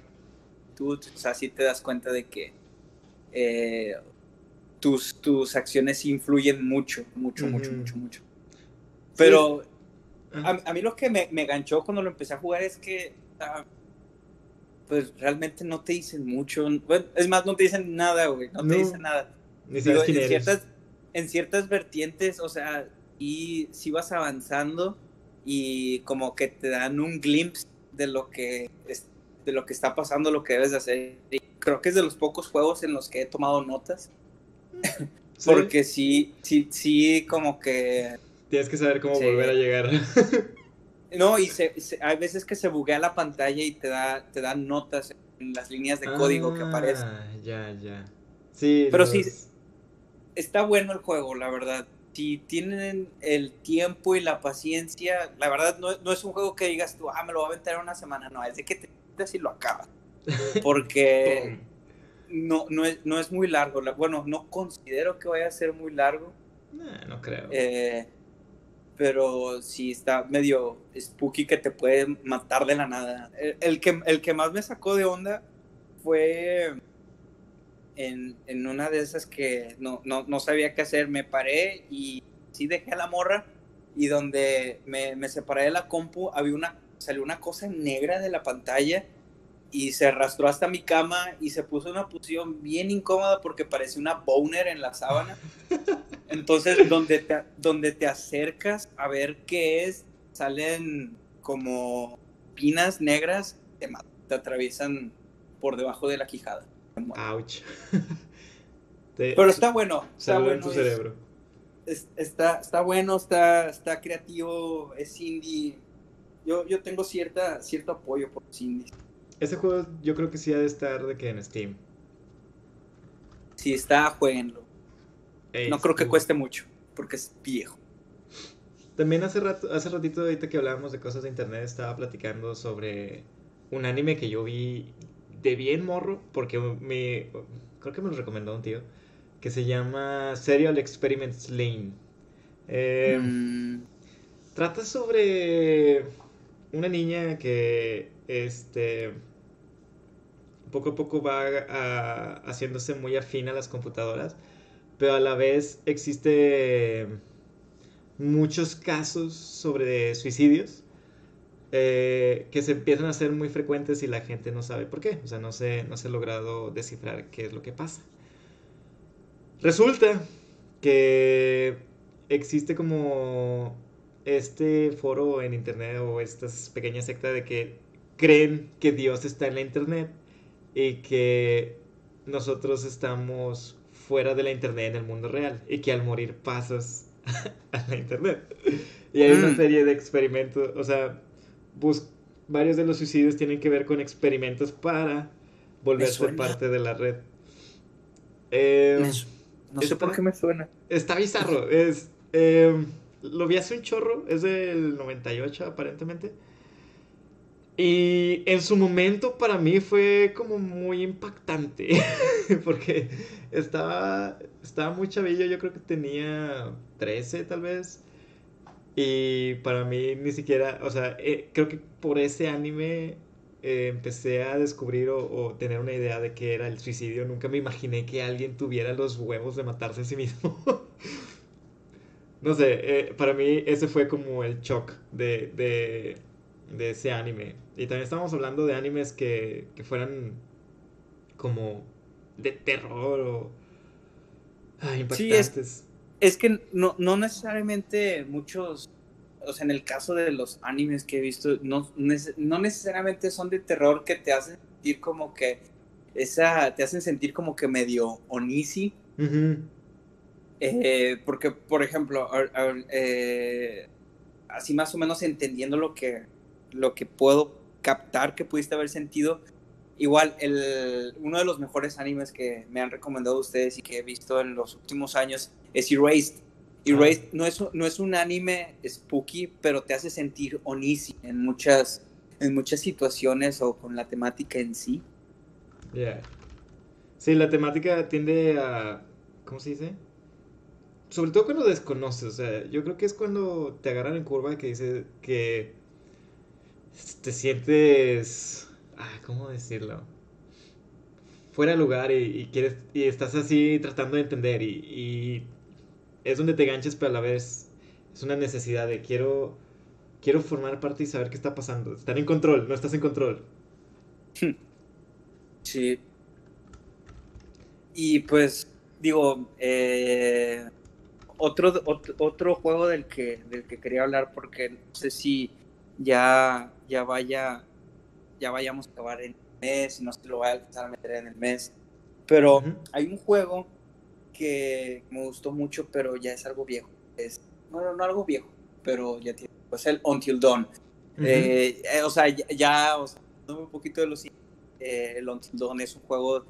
tú, o sea, sí te das cuenta de que eh, tus, tus acciones influyen mucho, mucho, mucho, mucho, mucho. Pero a, mí lo que me, me ganchó cuando lo empecé a jugar es que, ah, pues realmente no te dicen mucho. Bueno, es más, no te dicen nada, güey. No, te dicen nada. en, ciertas, en ciertas vertientes, o sea, y si vas avanzando y como que te dan un glimpse de lo que es, de lo que está pasando, lo que debes de hacer. Y creo que es de los pocos juegos en los que he tomado notas. Porque sí, sí, sí, como que Tienes que saber cómo volver a llegar. no, y se, hay veces que se buguea la pantalla y te da, te dan notas en las líneas de código que aparecen. Ah, ya, ya. Sí. Pero sí, está bueno el juego, la verdad. Si tienen el tiempo y la paciencia, la verdad no, no es un juego que digas tú, ah, me lo voy a aventar en una semana. No, es de que te y lo acabas. Porque no, no, es, no es muy largo. Bueno, no considero que vaya a ser muy largo. no creo. Eh, pero sí está medio spooky que te puede matar de la nada. El, que, el que más me sacó de onda fue en, en una de esas que no, no, no, sabía qué hacer. Me paré y sí dejé a la morra y donde me, me separé de la compu había una, salió una cosa negra de la pantalla y se arrastró hasta mi cama y se puso en una posición bien incómoda porque parecía una boner en la sábana. Entonces, donde te, donde te acercas a ver qué es, salen como pinas negras, te, te atraviesan por debajo de la quijada. Ouch. Pero está bueno. Está bueno. tu cerebro. está, está bueno, está, está creativo, es indie. Yo, yo tengo cierta, cierto apoyo por los indies. Ese juego yo creo que sí ha de estar de que en Steam. Si está, jueguenlo. no creo que cueste mucho, porque es viejo. También hace rato, hace ratito ahorita que hablábamos de cosas de internet, estaba platicando sobre un anime que yo vi de bien morro, porque me creo que me lo recomendó un tío, que se llama Serial Experiments Lane. Em, mm. Trata sobre una niña que este poco a poco va haciéndose muy afín a las computadoras, pero a la vez existe muchos casos sobre suicidios eh, que se empiezan a hacer muy frecuentes y la gente no sabe por qué, o sea, no se, no se ha logrado descifrar qué es lo que pasa. Resulta que existe como este foro en internet o esta pequeña secta de que creen que Dios está en la internet y que nosotros estamos fuera de la internet en el mundo real y que al morir pasas a la internet. Y hay una mm. serie de experimentos, o sea, varios de los suicidios tienen que ver con experimentos para volverse parte de la red. Em, no sé por qué me suena. Está bizarro. Es, em, lo vi hace un chorro, es del 98 aparentemente. Y en su momento para mí fue como muy impactante, porque estaba, estaba muy chavillo, yo creo que tenía 13 tal vez. Y para mí ni siquiera, o sea, eh, creo que por ese anime eh, empecé a descubrir o, tener una idea de qué era el suicidio. Nunca me imaginé que alguien tuviera los huevos de matarse a sí mismo. no sé, eh, para mí ese fue como el shock de, de, de ese anime y también estábamos hablando de animes que, que fueran como de terror o impactantes. Sí, es, es que no, no necesariamente muchos, o sea, en el caso de los animes que he visto, no, no necesariamente son de terror que te hacen sentir como que esa, te hacen sentir como que medio onisi. Eh, porque, por ejemplo, eh, así más o menos entendiendo lo que, lo que puedo captar que pudiste haber sentido, igual, el, uno de los mejores animes que me han recomendado ustedes y que he visto en los últimos años es Erased. Erased no, es, no es un anime spooky, pero te hace sentir onisi en muchas, en muchas situaciones o con la temática en sí. Yeah. Sí, la temática tiende a. ¿Cómo se dice? Sobre todo cuando desconoces. O sea, yo creo que es cuando te agarran en curva que dices que. Te sientes. Ah, ¿Cómo decirlo? Fuera de lugar y, quieres. Y estás así tratando de entender. Y, y es donde te ganches, pero a la vez es una necesidad de quiero. Quiero formar parte y saber qué está pasando. Estar en control, no estás en control. Sí. Y pues, digo, eh, otro, otro, juego del que, del que quería hablar, porque no sé si ya, ya vaya, ya vayamos a acabar en el mes, no sé si lo voy a alcanzar a meter en el mes, pero hay un juego que me gustó mucho, pero ya es algo viejo. Es, no, no, algo viejo, pero ya tiene, pues el Until Dawn. Eh, eh, o sea, ya, o sea, un poquito de los eh, el Until Dawn es un juego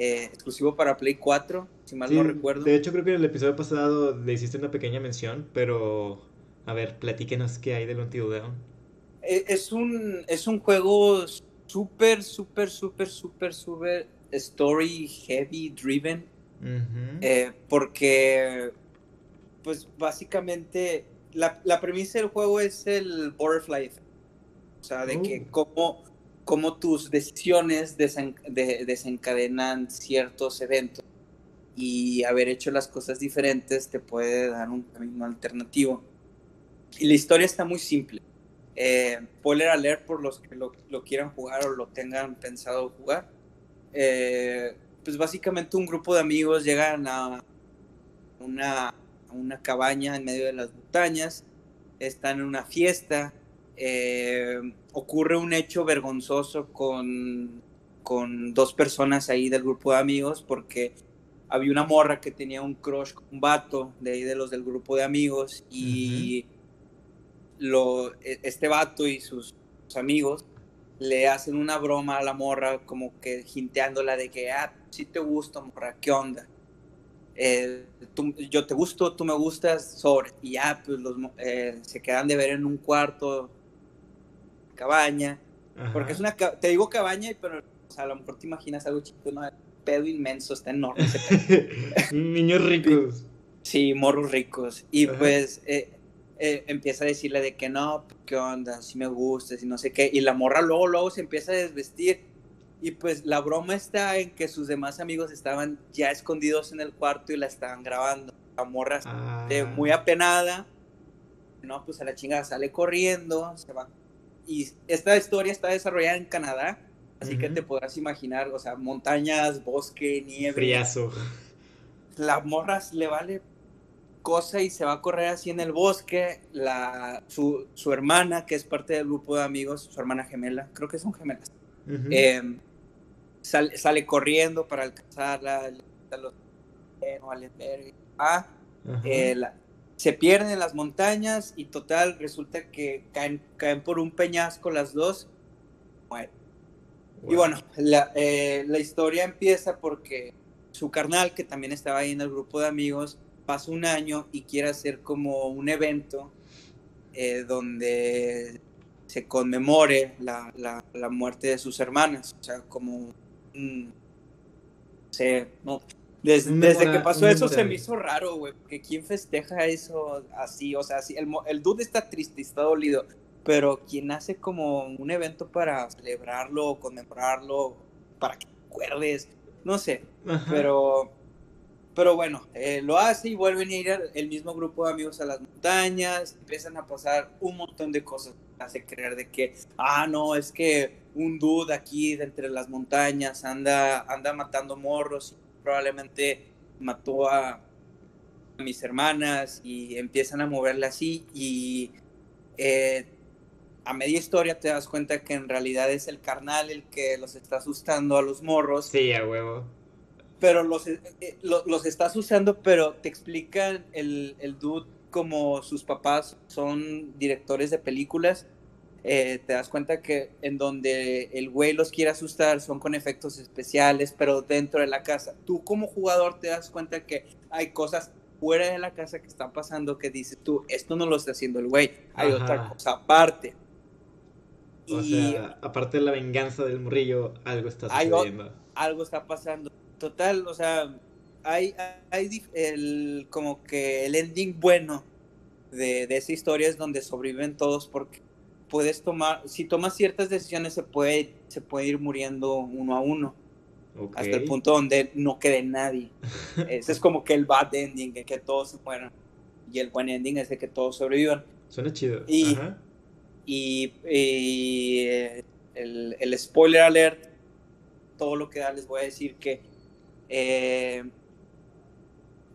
eh, exclusivo para Play 4, si mal no recuerdo. De hecho, creo que en el episodio pasado le hiciste una pequeña mención, pero a ver, platíquenos qué hay del Until Dawn. Eh, es un, es un juego súper, súper, súper, súper, súper story heavy driven. porque, pues básicamente, la, la, premisa del juego es el butterfly effect. O sea, de que oh. cómo cómo tus decisiones desencadenan ciertos eventos y haber hecho las cosas diferentes te puede dar un camino alternativo. Y la historia está muy simple. Eh, spoiler por los que lo, quieran jugar o lo tengan pensado jugar. Eh, pues básicamente un grupo de amigos llegan a una, a una cabaña en medio de las montañas, están en una fiesta, eh, ocurre un hecho vergonzoso con, con dos personas ahí del grupo de amigos porque había una morra que tenía un crush con un vato de ahí de los del grupo de amigos y lo, e, este vato y sus, amigos le hacen una broma a la morra como que jinteándola de que, ah, sí te gusto, morra, ¿qué onda? Eh, yo te gusto, tú me gustas, sobre. Y ya, pues los, eh, se quedan de ver en un cuarto cabaña. Porque es una, te digo cabaña, pero a lo mejor te imaginas algo chiquito, ¿no? Pedo inmenso, está enorme. Niños ricos. Sí, morros ricos. Y pues eh, eh, empieza a decirle de que no, ¿qué onda? Si me gusta, si no sé qué. Y la morra luego, luego se empieza a desvestir. Y pues la broma está en que sus demás amigos estaban ya escondidos en el cuarto y la estaban grabando. La morra ah. muy apenada. No, pues a la chingada sale corriendo, se va y esta historia está desarrollada en Canadá, así que te podrás imaginar, o sea, montañas, bosque, nieve. Friazo. La morras le vale cosa y se va a correr así en el bosque. La, su, su hermana, que es parte del grupo de amigos, su hermana gemela, creo que son gemelas, em, sale, sale, corriendo para alcanzarla. Los, ah, eh, la, se pierden en las montañas y total resulta que caen, caen por un peñasco las dos. Y bueno, la, eh, la, historia empieza porque su carnal, que también estaba ahí en el grupo de amigos, pasa un año y quiere hacer como un evento eh, donde se conmemore la, la, la, muerte de sus hermanas. O sea, como... un se, no, desde, que pasó eso se me hizo raro, güey, porque ¿quién festeja eso así? O sea, sí, el, el dude está triste, está dolido, pero ¿quién hace como un evento para celebrarlo, conmemorarlo, para que te acuerdes? No sé, pero pero bueno, eh, lo hace y vuelven a ir el mismo grupo de amigos a las montañas, empiezan a pasar un montón de cosas, hace creer de que, ah, no, es que un dude aquí de entre las montañas anda, anda matando morros probablemente mató a, mis hermanas y empiezan a moverla así y eh, a media historia te das cuenta que en realidad es el carnal el que los está asustando a los morros. Sí, a huevo. Pero los, eh, eh, los, estás usando, pero te explican el, el dude como sus papás son directores de películas. Eh, te das cuenta que en donde el güey los quiere asustar son con efectos especiales, pero dentro de la casa. Tú como jugador te das cuenta que hay cosas fuera de la casa que están pasando que dices tú, esto no lo está haciendo el güey, hay otra cosa aparte. O sea, aparte de la venganza del morrillo, algo está sucediendo. algo está pasando. Total, o sea, hay, hay el, como que el ending bueno de, de esa historia es donde sobreviven todos porque puedes tomar, si tomas ciertas decisiones se puede, se puede ir muriendo uno a uno. Hasta el punto donde no quede nadie. Ese es como que el bad ending, que todos se mueran. Y el buen ending es de que todos sobrevivan. Suena chido. Y, Ajá y, eh, el, spoiler alert, todo lo que da, les voy a decir que eh,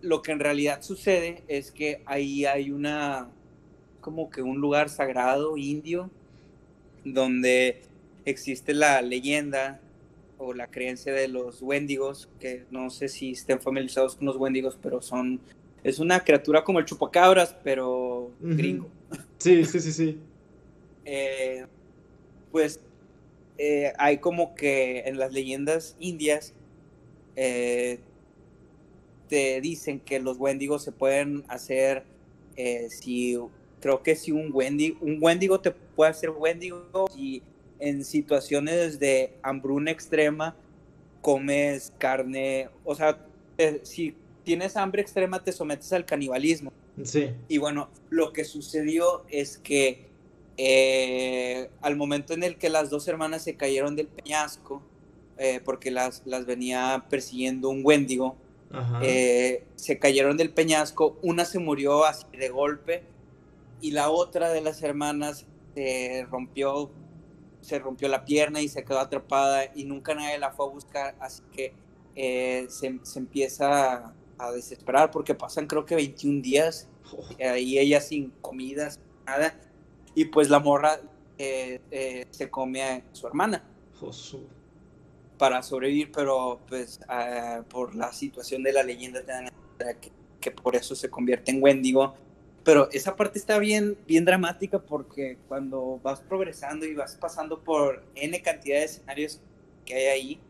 lo que en realidad sucede es que ahí hay una, como que un lugar sagrado indio, donde existe la leyenda o la creencia de los wendigos, que no sé si estén familiarizados con los wendigos, pero son, es una criatura como el chupacabras, pero gringo. Sí, sí, sí, sí. Eh, pues eh, hay como que en las leyendas indias eh, te dicen que los wendigos se pueden hacer si creo que si un wendigo, un wendigo te puede hacer wendigo y en situaciones de hambruna extrema comes carne, o sea, si tienes hambre extrema te sometes al canibalismo. Sí. Y bueno, lo que sucedió es que eh, al momento en el que las dos hermanas se cayeron del peñasco, eh, porque las, las venía persiguiendo un Wendigo, eh, se cayeron del peñasco, una se murió así de golpe y la otra de las hermanas se rompió, se rompió la pierna y se quedó atrapada y nunca nadie la fue a buscar, así que se, se, empieza a desesperar porque pasan creo que 21 días y ella sin comidas, nada y pues la morra eh, eh, se come a su hermana. Para sobrevivir, pero pues ah, por la situación de la leyenda que, que por eso se convierte en Wendigo. Pero esa parte está bien, bien dramática porque cuando vas progresando y vas pasando por N cantidad de escenarios que hay ahí,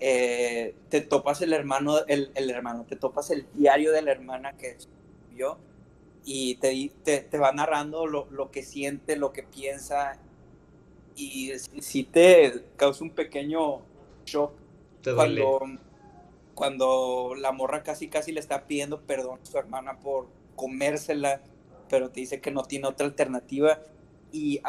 eh, te topas el hermano, el, el, hermano, te topas el diario de la hermana que yo y te, te, te va narrando lo, lo, que siente, lo que piensa y si te causa un pequeño shock cuando, cuando la morra casi casi le está pidiendo perdón a su hermana por comérsela, pero te dice que no tiene otra alternativa y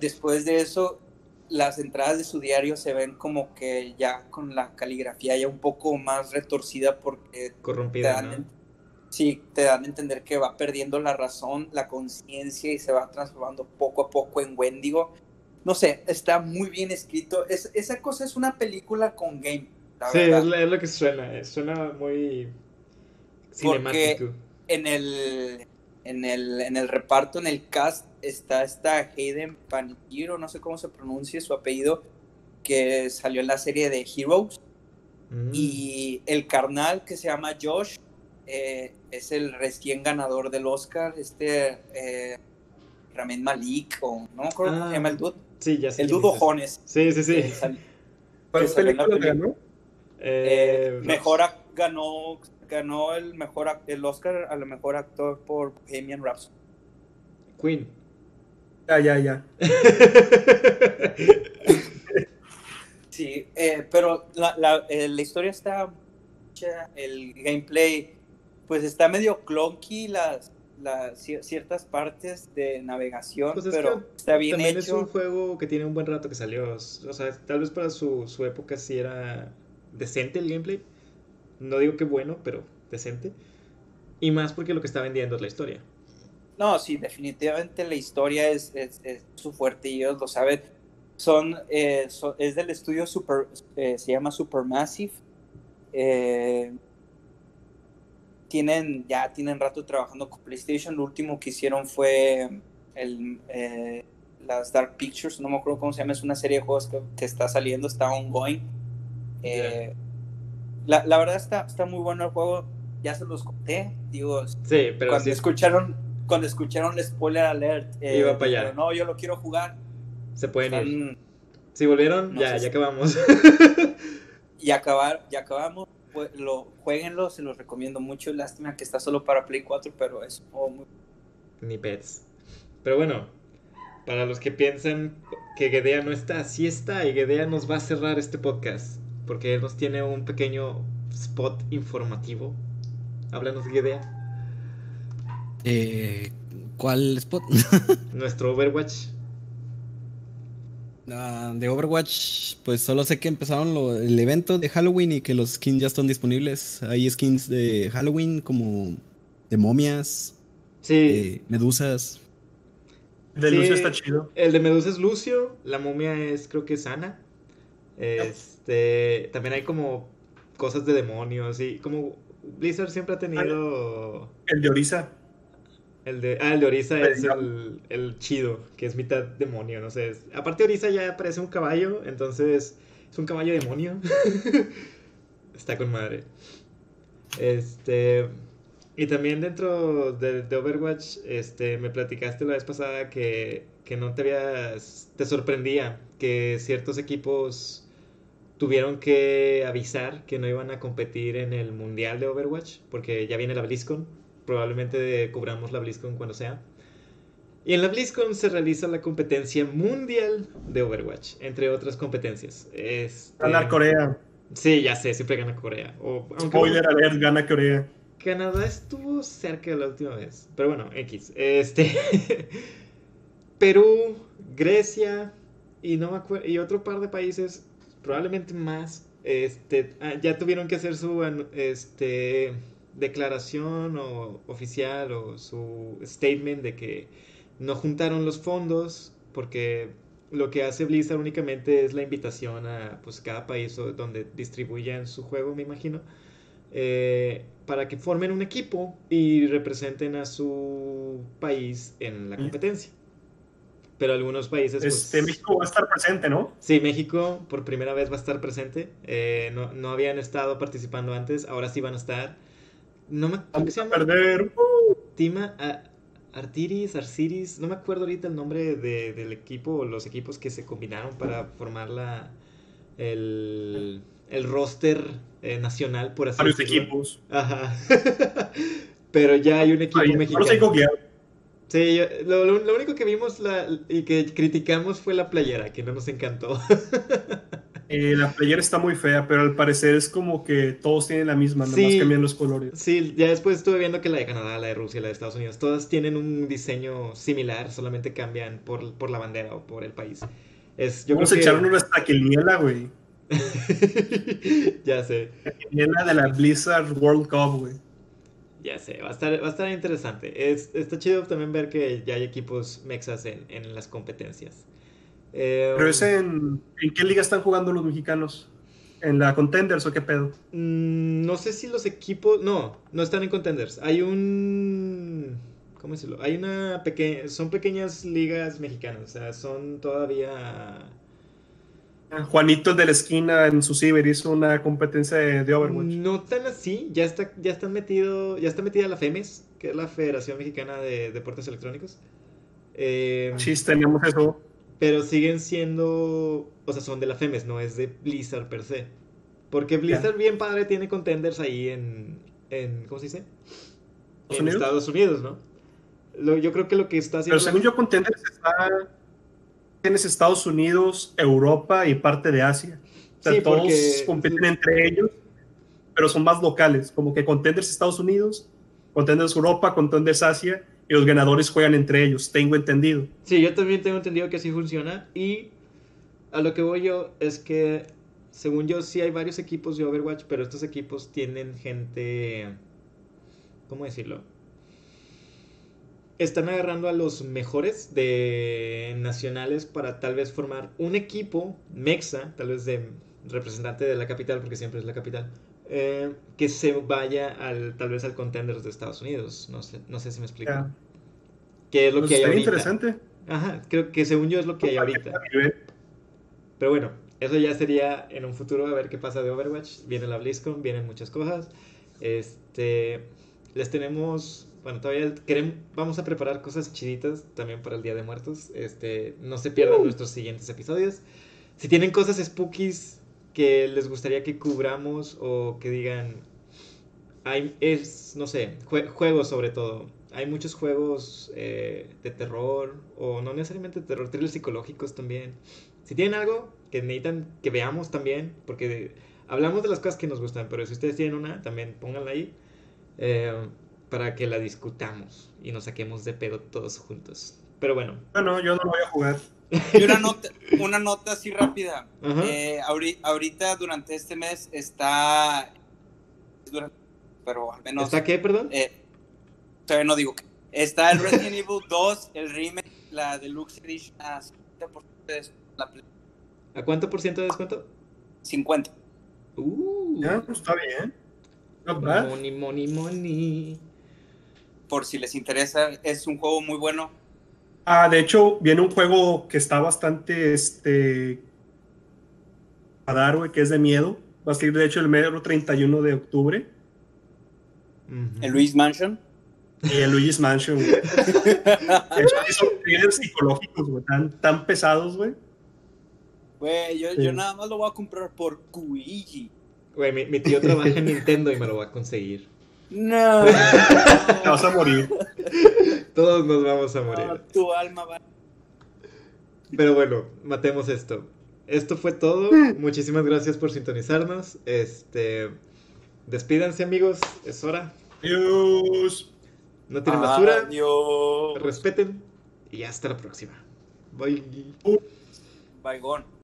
después de eso las entradas de su diario se ven como que ya con la caligrafía ya un poco más retorcida porque corrompida, sí te dan a entender que va perdiendo la razón, la conciencia y se va transformando poco a poco en Wendigo. No sé, está muy bien escrito. Es, esa cosa es una película con game. sí, es, lo que suena. Eh, suena muy cinemático. En el, en, el, en el reparto, en el cast, está esta Hayden Panettiere, no sé cómo se pronuncia su apellido, que salió en la serie de Heroes. Mm. Y el carnal que se llama Josh eh, es el recién ganador del Oscar, este eh, Ramen Malik, o no me acuerdo cómo se llama el dude. Sí, ya sé. El dude Jones. Sí, sí, sí. ¿Cuál película ganó? Eh, mejor ganó, ganó el mejor el Oscar a lo mejor actor por Bohemian Rhapsody. Queen. Ya, ya, ya. sí, pero la, la, la historia está el gameplay pues está medio clunky las, las ciertas partes de navegación, pues pero está bien también hecho. es un juego que tiene un buen rato que salió. O sea, tal vez para su, su época sí era decente el gameplay. No digo que bueno, pero decente. Y más porque lo que está vendiendo es la historia. No, sí, definitivamente la historia es, es, su fuerte y ellos lo saben. Son, eh, es del estudio Super, eh, se llama Supermassive. Eh, tienen, ya tienen rato trabajando con PlayStation. Lo último que hicieron fue el, eh, las Dark Pictures, no me acuerdo cómo se llama, es una serie de juegos que, está saliendo, está ongoing. Eh, la, la, verdad está, está muy bueno el juego, ya se los conté, digo, sí, pero cuando escucharon cuando escucharon el spoiler alert, eh, iba para allá. no, yo lo quiero jugar. Se pueden ir. Si volvieron, ya, ya acabamos. y acabar, ya acabamos. Lo, jueguenlo, se los recomiendo mucho. Lástima que está solo para Play 4, pero es muy... Ni pets. Pero bueno, para los que piensan que Gedea no está, sí está, y Gedea nos va a cerrar este podcast, porque él nos tiene un pequeño spot informativo. Háblanos, Gedea. Eh, ¿Cuál spot? Nuestro Overwatch. Ah, de Overwatch, pues solo sé que empezaron el evento de Halloween y que los skins ya están disponibles. Hay skins de Halloween como de momias, sí. medusas. El de Lucio está chido. El de Medusa es Lucio, la momia es creo que es Ana. Este, también hay como cosas de demonios y como Blizzard siempre ha tenido el de Orisa. El de, ah, el de Orisa es el, el, chido, que es mitad demonio, no sé. aparte Orisa ya parece un caballo, entonces es un caballo demonio. Está con madre. Este, y también dentro de, de, Overwatch, este, me platicaste la vez pasada que, que no te habías, te sorprendía que ciertos equipos tuvieron que avisar que no iban a competir en el mundial de Overwatch, porque ya viene la BlizzCon probablemente cubramos la BlizzCon cuando sea. Y en la BlizzCon se realiza la competencia mundial de Overwatch, entre otras competencias. Este... Gana Corea. Sí, ya sé, siempre gana Corea. O, Spoiler alert, gana Corea. Canadá estuvo cerca de la última vez. Pero bueno, X. Este. Perú, Grecia y no me y otro par de países, probablemente más, este, ah, ya tuvieron que hacer su este declaración o oficial o su statement de que no juntaron los fondos porque lo que hace Blizzard únicamente es la invitación a pues cada país donde distribuyan su juego me imagino eh, para que formen un equipo y representen a su país en la competencia pero algunos países pues, este, México va a estar presente ¿no? sí México por primera vez va a estar presente eh, no, no habían estado participando antes ahora sí van a estar no me ¿Cómo se llama? perder. Tima Artiris, Arciris, no me acuerdo ahorita el nombre de, del equipo, los equipos que se combinaron para formar la el, el roster eh, nacional, por así Varios equipos. Ajá. Pero ya hay un equipo mexicano. Sí, lo, lo, único que vimos la, y que criticamos fue la playera, que no nos encantó. Eh, la playera está muy fea, pero al parecer es como que todos tienen la misma, nomás cambian los colores. Sí, ya después estuve viendo que la de Canadá, la de Rusia, la de Estados Unidos, todas tienen un diseño similar, solamente cambian por, por la bandera o por el país. Es, yo Vamos a echar una quiniela, güey. ya sé. La quiniela de la Blizzard World Cup, güey. Ya sé, va a estar, va a estar interesante. Es, está chido también ver que ya hay equipos mexas en, en las competencias. Eh, ¿Pero ese en, en, qué liga están jugando los mexicanos? ¿En la Contenders o qué pedo? Mm, no sé si los equipos. No, no están en Contenders. Hay un. ¿Cómo decirlo? Hay una pequeña. Son pequeñas ligas mexicanas. O sea, son todavía. Juanito de la esquina en su ciber hizo una competencia de, Overwatch. No tan así, ya está, ya están metido, ya está metida la FEMES, que es la Federación Mexicana de Deportes Electrónicos. Eh, sí, teníamos eso. Pero siguen siendo, o sea, son de la FEMES, no es de Blizzard per se. Porque Blizzard bien padre tiene contenders ahí en, en ¿cómo se dice? En Estados Unidos, ¿no? yo creo que lo que está haciendo... Pero según yo, contenders está... Tienes Estados Unidos, Europa y parte de Asia. O sea, todos compiten entre ellos, pero son más locales. Como que contenders Estados Unidos, contenders Europa, contenders Asia y los ganadores juegan entre ellos, tengo entendido. Sí, yo también tengo entendido que así funciona y a lo que voy yo es que según yo sí hay varios equipos de Overwatch, pero estos equipos tienen gente, ¿cómo decirlo? Están agarrando a los mejores de nacionales para tal vez formar un equipo mexa, tal vez de representante de la capital, porque siempre es la capital, eh, que se vaya al, tal vez al Contenders de Estados Unidos. No sé, no sé si me explico. Que es lo Pues que hay ahorita. interesante. Ajá, creo que según yo es lo que hay ahorita. Pero bueno, eso ya sería en un futuro a ver qué pasa de Overwatch. Viene la BlizzCon, vienen muchas cosas. Este, les tenemos, bueno, todavía queremos, vamos a preparar cosas chiditas también para el Día de Muertos. Este, no se pierdan nuestros siguientes episodios. Si tienen cosas spookies que les gustaría que cubramos o que digan, hay, es, no sé, jue- juegos sobre todo. Hay muchos juegos eh, de terror o no necesariamente de terror, thrillers psicológicos también. Si tienen algo que necesitan que veamos también, porque hablamos de las cosas que nos gustan, pero si ustedes tienen una, también pónganla ahí eh, para que la discutamos y nos saquemos de pedo todos juntos. Pero bueno, Bueno, yo no lo voy a jugar. Y una nota, una nota así rápida. Eh, ahori- ahorita, durante este mes, está. durante- pero al menos. ¿está qué, perdón? eh, todavía no digo que. Está el Resident Evil 2, el remake, la Deluxe Edition a 50% de descuento ¿A cuánto por ciento de descuento? 50. Uh, Ya, pues está bien. Not bad. money, money, money. Por si les interesa, es un juego muy bueno. Ah, de hecho, viene un juego que está bastante, este, a dar, güey, que es de miedo. Va a salir, de hecho, el mero 31 de octubre. El Luis Mansion. Y el Luigi's Mansion, güey. De hecho, sí son thrillers psicológicos, güey, tan, tan pesados, güey. Güey, yo, Sí. yo nada más lo voy a comprar por Kuigi. Güey, mi, mi tío trabaja en Nintendo y me lo va a conseguir. No. Te vas a morir. Todos nos vamos a morir. No, tu alma va. Pero bueno, matemos esto. Esto fue todo. Muchísimas gracias por sintonizarnos. Este, despídanse amigos, es hora. Adiós. No tienen basura, Adiós. respeten y hasta la próxima. Bye. Baigón.